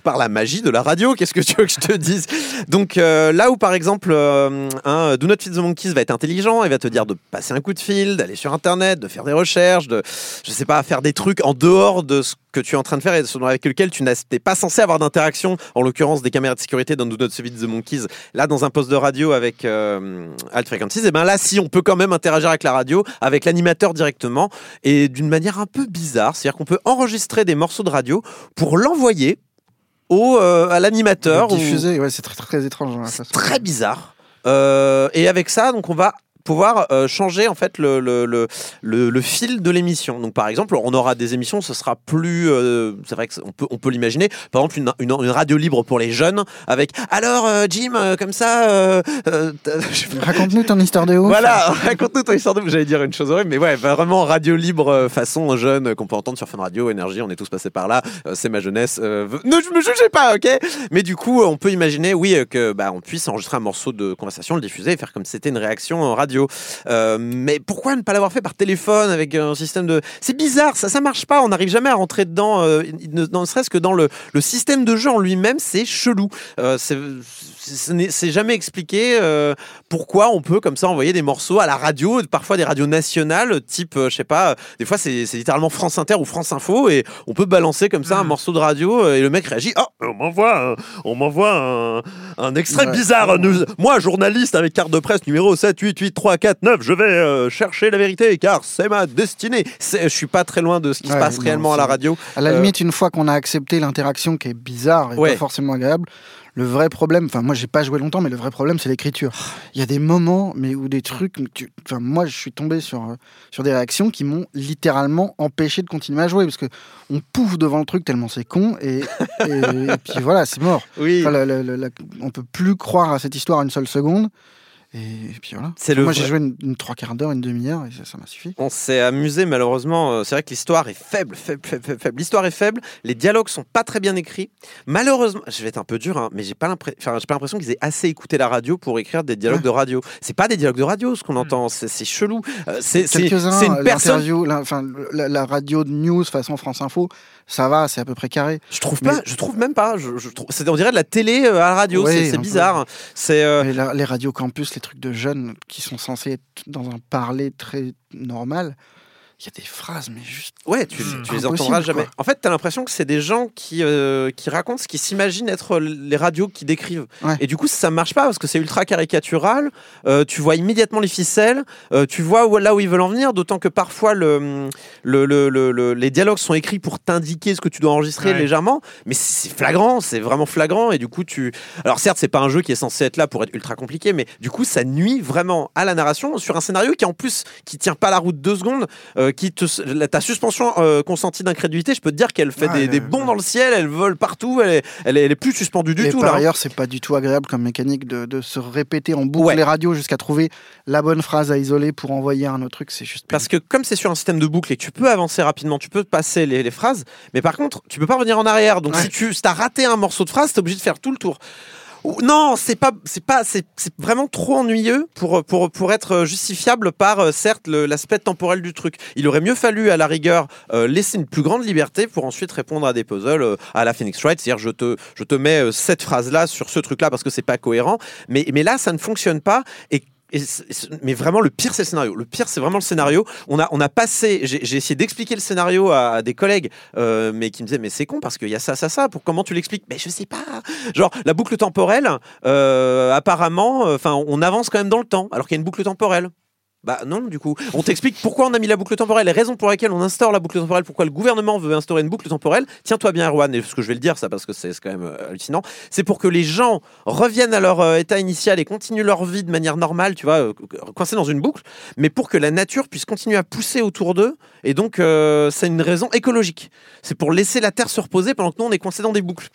par la magie de la radio, qu'est-ce que tu veux que je te dise? Donc euh, là où par exemple euh, un Do Not Feed the Monkeys va être intelligent, il va te dire de passer un coup de fil, d'aller sur internet, de faire des recherches, de je sais pas faire des trucs en dehors de ce que tu es en train de faire et ce- avec lequel tu n'es pas censé avoir d'interaction, en l'occurrence des caméras de sécurité dans Do Not Feed the Monkeys. Là, dans un poste de radio avec euh, Alt Frequencies, et ben là, si on peut quand même interagir avec la radio, avec l'animateur directement et d'une manière un peu bizarre, c'est-à-dire qu'on peut enregistrer des morceaux de radio pour l'envoyer au euh, à l'animateur. ou- Diffusé, ouais, c'est très, très étrange. dans la façon. très bizarre. Euh, et avec ça, donc on va pouvoir euh, changer en fait le, le, le, fil de l'émission. Donc par exemple, on aura des émissions, ce sera plus, euh, c'est vrai qu'on peut, on peut l'imaginer, par exemple une, une, une radio libre pour les jeunes avec alors euh, Jim, comme ça. Raconte-nous ton histoire de ouf. Voilà, raconte-nous ton histoire de J'allais dire une chose horrible, mais ouais, vraiment radio libre façon jeune qu'on peut entendre sur Fun Radio, Énergie, on est tous passés par là, c'est ma jeunesse. ne me jugez pas, ok? Mais du coup, on peut imaginer, oui, que bah, on puisse enregistrer un morceau de conversation, le diffuser et faire comme si c'était une réaction en Euh, mais pourquoi ne pas l'avoir fait par téléphone avec un système de. C'est bizarre, ça, ça marche pas, on n'arrive jamais à rentrer dedans, euh, ne, serait-ce que dans le, le système de jeu en lui-même, c'est chelou. Euh, c'est- c'est jamais expliqué euh, pourquoi on peut comme ça envoyer des morceaux à la radio, parfois des radios nationales, type, euh, je sais pas, des fois c'est littéralement France Inter ou France Info, et on peut balancer comme ça un morceau de radio, euh, et le mec réagit, oh, on m'envoie un, on m'envoie un, un extrait Ouais. bizarre. Nous- moi, journaliste avec carte de presse numéro 7, 8, 8, 3, 4, 9, je vais euh, chercher la vérité, car c'est ma destinée. Je suis pas très loin de ce qui se passe non, réellement à la radio. À la Euh, limite, une fois qu'on a accepté l'interaction qui est bizarre et Ouais. pas forcément agréable, le vrai problème, enfin moi j'ai pas joué longtemps, mais le vrai problème c'est l'écriture. Il y a des moments, mais où des trucs, enfin moi je suis tombé sur euh, sur des réactions qui m'ont littéralement empêché de continuer à jouer parce que on pouffe devant le truc tellement c'est con et, et, et puis voilà c'est mort. Oui. Enfin, on peut plus croire à cette histoire une seule seconde. Et, puis voilà. C'est le Moi j'ai joué une, une trois quarts d'heure, une demi-heure et ça ça m'a suffi. On s'est amusé malheureusement. euh, C'est vrai que l'histoire est faible, faible, faible, faible. L'histoire est faible. Les dialogues sont pas très bien écrits. Malheureusement, je vais être un peu dur, hein, mais j'ai pas l'impression, enfin, j'ai pas l'impression qu'ils aient assez écouté la radio pour écrire des dialogues Ouais. de radio. C'est pas des dialogues de radio ce qu'on entend. C'est c'est chelou. Euh, C'est c'est- Quelques-uns, c'est une personne. l'interview, la, enfin, la, la radio de news façon France Info, ça va, c'est à peu près carré. Je trouve Mais- pas. Je trouve même pas. Je, je trouve. C'est on dirait de la télé euh, à la radio. Ouais, c'est bizarre. C'est. euh, Mais la- les radios campus, les trucs de jeunes qui sont censés être dans un parler très normal, il y a des phrases, mais juste. Ouais, tu, Hmm. tu les entendras jamais. quoi. En fait, tu as l'impression que c'est des gens qui, euh, qui racontent ce qu'ils s'imaginent être les radios qui décrivent. Ouais. Et du coup, ça marche pas parce que c'est ultra caricatural. Euh, tu vois immédiatement les ficelles. euh, tu vois où, là où ils veulent en venir. D'autant que parfois, le, le, le- le- le- les dialogues sont écrits pour t'indiquer ce que tu dois enregistrer Ouais. légèrement. Mais c'est flagrant, c'est vraiment flagrant. Et du coup, tu. Alors, certes, c'est pas un jeu qui est censé être là pour être ultra compliqué, mais du coup, ça nuit vraiment à la narration sur un scénario qui, en plus, qui tient pas la route deux secondes, euh, qui te. la- ta suspension euh, consentie d'incrédulité, je peux te dire qu'elle fait des, des bonds dans le ciel, elle vole partout, elle est, elle est, elle est plus suspendue du tout. par là. ailleurs, c'est pas du tout agréable comme mécanique de, de se répéter en boucle Ouais. les radios jusqu'à trouver la bonne phrase à isoler pour envoyer un autre truc. C'est juste. Parce que comme c'est sur un système de boucle et que tu peux avancer rapidement, tu peux passer les, les phrases, mais par contre, tu peux pas revenir en arrière. Donc Ouais. si tu as raté un morceau de phrase, tu es obligé de faire tout le tour. Non, c'est pas, c'est pas, c'est vraiment trop ennuyeux pour pour pour être justifiable par euh, certes l'aspect temporel du truc. Il aurait mieux fallu à la rigueur euh, laisser une plus grande liberté pour ensuite répondre à des puzzles euh, à la Phoenix Wright, c'est-à-dire je te je te mets euh, cette phrase là sur ce truc là parce que c'est pas cohérent. Mais mais là ça ne fonctionne pas et mais vraiment, le pire, c'est le scénario. Le pire, c'est vraiment le scénario. On a, on a passé. J'ai essayé d'expliquer le scénario à, des collègues, euh, mais qui me disaient Mais c'est con parce qu'il y a ça, ça, ça. Pour comment tu l'expliques? Mais je sais pas. Genre, la boucle temporelle, euh, apparemment, enfin, on avance quand même dans le temps, alors qu'il y a une boucle temporelle. Bah non, du coup. On t'explique pourquoi on a mis la boucle temporelle, les raisons pour lesquelles on instaure la boucle temporelle, pourquoi le gouvernement veut instaurer une boucle temporelle. Tiens-toi bien, Erwan, et ce que je vais le dire, ça, parce que c'est quand même euh, hallucinant. C'est pour que les gens reviennent à leur euh, état initial et continuent leur vie de manière normale, tu vois, euh, coincés dans une boucle, mais pour que la nature puisse continuer à pousser autour d'eux. Et donc, c'est une raison écologique. C'est pour laisser la Terre se reposer pendant que nous, on est coincés dans des boucles.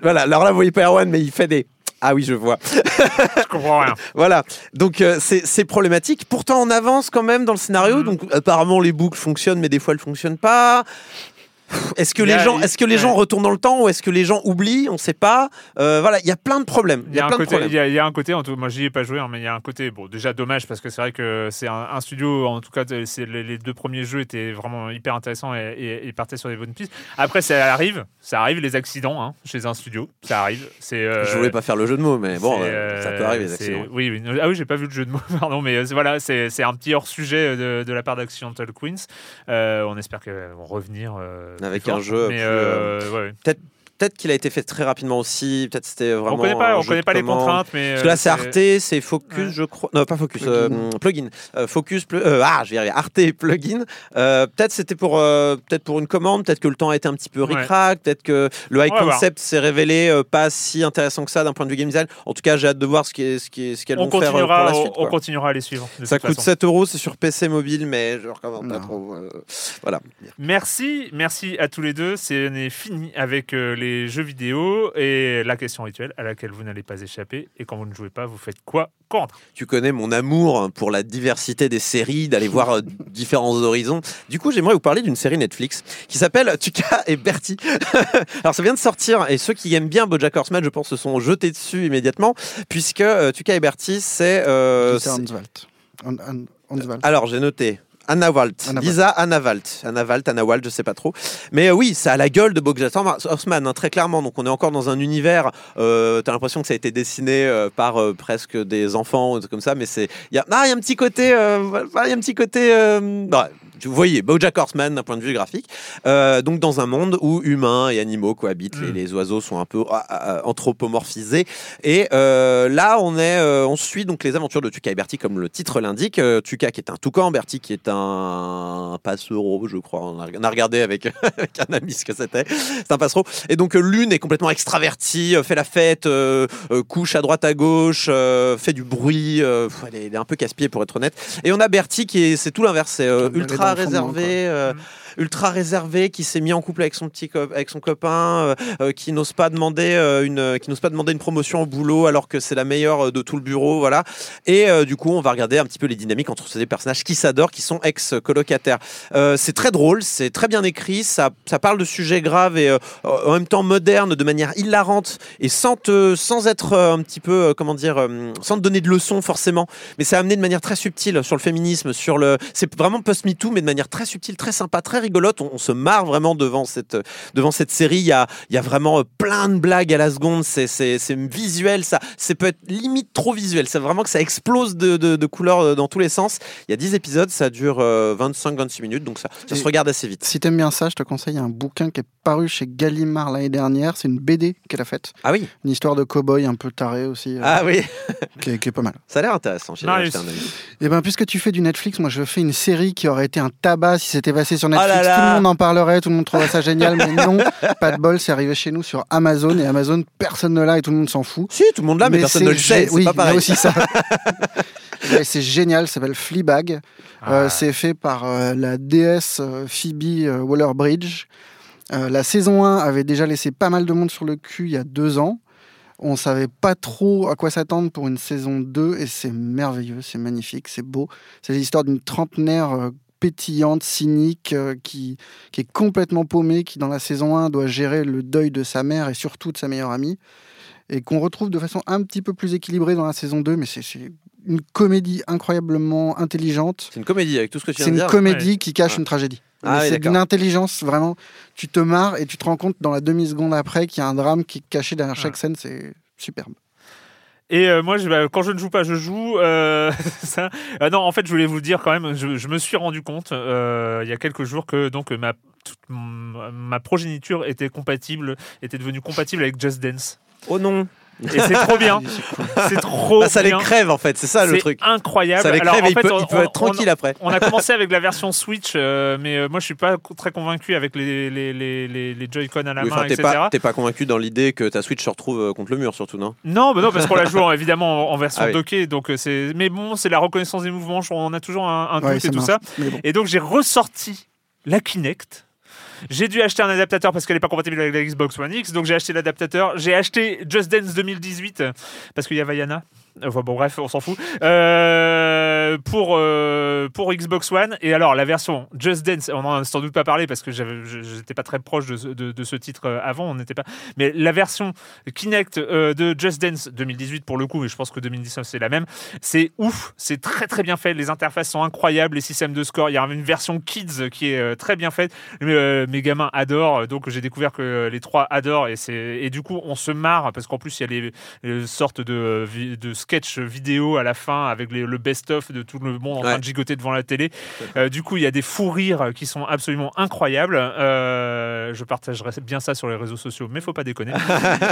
Voilà, alors là, vous voyez pas Erwan, mais il fait des. Ah oui, je vois. Je comprends rien. Voilà, donc euh, c'est problématique. Pourtant, on avance quand même dans le scénario. Mhm. Donc apparemment, les boucles fonctionnent, mais des fois, elles fonctionnent pas. Est-ce que les a- gens, est-ce que les gens retournent dans le temps ou est-ce que les gens oublient On sait pas. Euh, voilà, il y a plein de problèmes. Il y, a un côté, problèmes. il y a- il y a un côté, en tout, moi j'y ai pas joué, hein, mais il y a un côté, bon, déjà dommage parce que c'est vrai que c'est un, un studio, en tout cas, c'est, les, les deux premiers jeux étaient vraiment hyper intéressants et, et- et partaient sur des bonnes pistes. Après, ça arrive, ça arrive les accidents hein, chez un studio, ça arrive. C'est, euh, Je voulais pas faire le jeu de mots, mais bon, euh, ça euh, peut arriver les accidents. Oui, oui. Ah oui, j'ai pas vu le jeu de mots, pardon, mais euh, voilà, c'est, un petit hors sujet de, de la part d'Accidental Queens. Euh, on espère qu'elles vont revenir euh, Avec fort. un jeu plus, euh, ouais. Peut-être, peut-être qu'il a été fait très rapidement aussi. Peut-être c'était vraiment. On connaît pas, on connaît pas les contraintes, mais Parce que là, euh, c'est Arte, c'est Focus, Ouais. je crois. Non, pas Focus. Plugin. euh, plugin. Euh, Focus. euh, ah, je vais y arriver. Arte et plugin. Euh, peut-être c'était pour, euh, peut-être pour une commande. Peut-être que le temps a été un petit peu Ouais. ric-rac. Peut-être que le high concept s'est révélé euh, pas si intéressant que ça d'un point de vue game design. En tout cas, j'ai hâte de voir ce qui est, ce qui est, ce qu'elles on vont faire euh, pour la suite. on, continuera à les suivre. de Ça toute coûte façon. 7 euros, c'est sur PC mobile, mais je recommande pas trop. euh, voilà. Merci, merci à tous les deux. C'est fini avec euh, les jeux vidéo et la question rituelle à laquelle vous n'allez pas échapper. Et quand vous ne jouez pas, vous faites quoi contre? Tu connais mon amour pour la diversité des séries, d'aller voir euh, différents horizons. Du coup, j'aimerais vous parler d'une série Netflix qui s'appelle Tuca et Bertie. Alors, ça vient de sortir et ceux qui aiment bien BoJack Horseman, je pense, se sont jetés dessus immédiatement puisque euh, Tuca et Bertie, c'est euh, c'est- Hanswald. alors, j'ai noté. Anna Walt, Anna. Lisa Anna Walt, Anna Walt, Anna Walt, je sais pas trop. Mais euh, oui, ça a la gueule de Bojack Horseman, hein, très clairement. Donc on est encore dans un univers. Euh, T'as l'impression que ça a été dessiné euh, par presque des enfants, ou des trucs comme ça. Mais c'est, il y a, ah, il y a un petit côté, voilà, il y a un petit côté. Vous voyez, BoJack Horseman d'un point de vue graphique. Euh, donc dans un monde où humains et animaux cohabitent, les, Mm. les oiseaux sont un peu ah, ah, anthropomorphisés. Et euh, là, on est, euh, on suit donc les aventures de Tuca et Bertie, comme le titre l'indique. Euh, Tuca qui est un toucan, Bertie qui est un passereau, je crois. On a, on a regardé avec, avec un ami ce que c'était. C'est un passereau. Et donc euh, l'une est complètement extravertie, euh, fait la fête, couche à droite à gauche, euh, fait du bruit. euh, elle, est, un peu casse-pied pour être honnête. Et on a Bertie qui est, c'est tout l'inverse, c'est euh, ultra réservé. quoi. Ultra réservé qui s'est mis en couple avec son petit avec son copain euh, euh, qui n'ose pas demander euh, une qui n'ose pas demander une promotion au boulot alors que c'est la meilleure de tout le bureau voilà. Et du coup on va regarder un petit peu les dynamiques entre ces personnages qui s'adorent qui sont ex colocataires c'est très drôle c'est très bien écrit ça ça parle de sujets graves et en même temps modernes de manière hilarante et sans te sans être un petit peu comment dire sans te donner de leçons forcément. Mais c'est amené de manière très subtile sur le féminisme sur le c'est vraiment post MeToo mais de manière très subtile très sympa très rigolote on, on se marre vraiment devant cette devant cette série il y a il y a vraiment euh, plein de blagues à la seconde c'est c'est c'est visuel ça c'est peut être limite trop visuel c'est vraiment que ça explose de, de, de couleurs euh, dans tous les sens il y a 10 épisodes ça dure 25 26 minutes donc ça ça se regarde assez vite Si t'aimes bien ça, je te conseille un bouquin qui est paru chez Gallimard l'année dernière. C'est une BD qu'elle a faite. ah oui Une histoire de cow-boy un peu taré aussi, euh, ah oui qui, est, qui est pas mal. ça a l'air intéressant avis. Et ben, puisque tu fais du Netflix, moi je fais une série qui aurait été un tabac si c'était passé sur Netflix. Là Tout le monde en parlerait, tout le monde trouverait ça génial, mais non, pas de bol, c'est arrivé chez nous sur Amazon et Amazon, personne ne l'a et tout le monde s'en fout. si tout le monde l'a mais, personne ne le sait oui, pas pareil aussi ça. C'est génial, ça s'appelle Fleabag. Euh, Ah. c'est fait par euh, la déesse euh, Phoebe Waller-Bridge. Euh, la saison 1 avait déjà laissé pas mal de monde sur le cul il y a deux ans. On savait pas trop à quoi s'attendre pour une saison 2 et c'est merveilleux, c'est magnifique, c'est beau. C'est l'histoire d'une trentenaire pétillante, cynique, euh, qui, qui est complètement paumée, qui dans la saison 1 doit gérer le deuil de sa mère et surtout de sa meilleure amie. et qu'on retrouve de façon un petit peu plus équilibrée dans la saison 2, mais c'est c'est une comédie incroyablement intelligente. C'est une comédie avec tout ce que tu viens C'est de une dire. comédie Ouais. qui cache Ah. une tragédie. Ah oui, c'est d'une intelligence, vraiment. Tu te marres et tu te rends compte dans la demi-seconde après qu'il y a un drame qui est caché derrière chaque scène. C'est superbe. Et euh, moi, bah, quand je ne joue pas, je joue. euh. Ah non, en fait, je voulais vous dire quand même, je, me suis rendu compte euh, il y a quelques jours que donc ma ma progéniture était compatible, était devenue compatible avec Just Dance. Oh non. Et c'est trop bien. C'est trop Bah, ça les crève en fait, c'est ça le C'est truc. incroyable. Ça les Alors, crève en et il fait, peut, on- il peut on- être tranquille on- après. On a commencé avec la version Switch, euh, mais euh, moi je suis pas très convaincu avec les, les, les, les, les Joy-Con à la Oui, main, t'es etc. pas, t'es pas convaincu dans l'idée que ta Switch se retrouve euh, contre le mur, surtout, non? Non, bah non, parce qu'on la joue en- évidemment en, en version Ah oui. dockée, donc c'est. Mais bon, c'est la reconnaissance des mouvements. On a toujours un, un Ouais, doute et tout marche, ça. bon. Et donc j'ai ressorti la Kinect. J'ai dû acheter un adaptateur parce qu'elle n'est pas compatible avec la Xbox One X, donc j'ai acheté l'adaptateur. J'ai acheté Just Dance 2018 parce qu'il y a Vaiana. Enfin bon, bref, on s'en fout. Euh, pour, euh, pour Xbox One. Et alors, la version Just Dance, on en a sans doute pas parlé parce que n'étais pas très proche de, ce- de, ce titre euh, avant. On n'était pas. Mais la version Kinect euh, de Just Dance 2018 pour le coup, mais je pense que 2019 c'est la même. C'est ouf, c'est très très bien fait. Les interfaces sont incroyables, les systèmes de score. Il y a une version Kids qui est euh, très bien faite. Euh, mes gamins adorent, donc j'ai découvert que les trois adorent et et du coup on se marre parce qu'en plus il y a les, sortes de, euh, de sketch vidéo à la fin avec le best-of de tout le monde en train de gigoter devant la télé. Euh, du coup il y a des fous rires qui sont absolument incroyables. Euh, je partagerai bien ça sur les réseaux sociaux, mais faut pas déconner.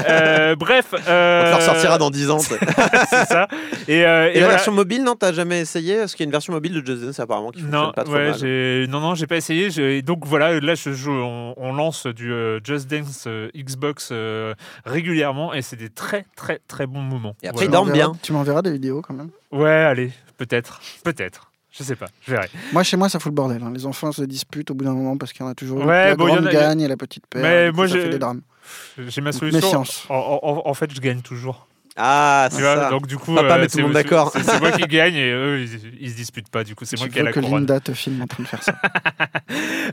Euh, bref, On te le ressortira dans 10 ans. c'est ça. Et, euh, Et, et la voilà. version mobile, non T'as jamais essayé? Parce qu'il y a une version mobile de Just Dance apparemment qui fonctionne Non, pas trop ouais, mal. j'ai- non, non, j'ai pas essayé. Donc voilà, là, je joue, on, on lance du euh, Just Dance euh, Xbox euh, régulièrement et c'est des très, très, très bons moments. Et après, Voilà. ils dorment bien. Tu m'enverras des vidéos quand même. Ouais, allez, peut-être, peut-être. Je sais pas, je verrai. Moi, chez moi, ça fout le bordel. hein. Les enfants se disputent au bout d'un moment parce qu'il y en a toujours Ouais, la bon, il y en a- gagne et la petite perd. Mais et moi, ça j'ai- fait des drames. J'ai ma solution. méfiance. En, en- en fait, je gagne toujours. Ah, Tu c'est vois, ça. donc du coup, Papa euh, met tout c'est- le monde d'accord. C'est moi qui gagne et eux, ils, ils se disputent pas. Du coup, c'est moi qui ai veux la que couronne. Linda te filme en train de faire ça.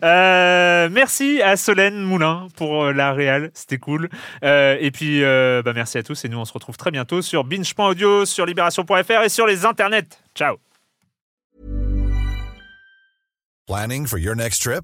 Euh, merci à Solène Moulin pour euh, la réal, c'était cool. Euh, et puis, euh, bah, merci à tous et nous on se retrouve très bientôt sur binge.audio, sur libération.fr et sur les internets. Ciao. Planning for your next trip?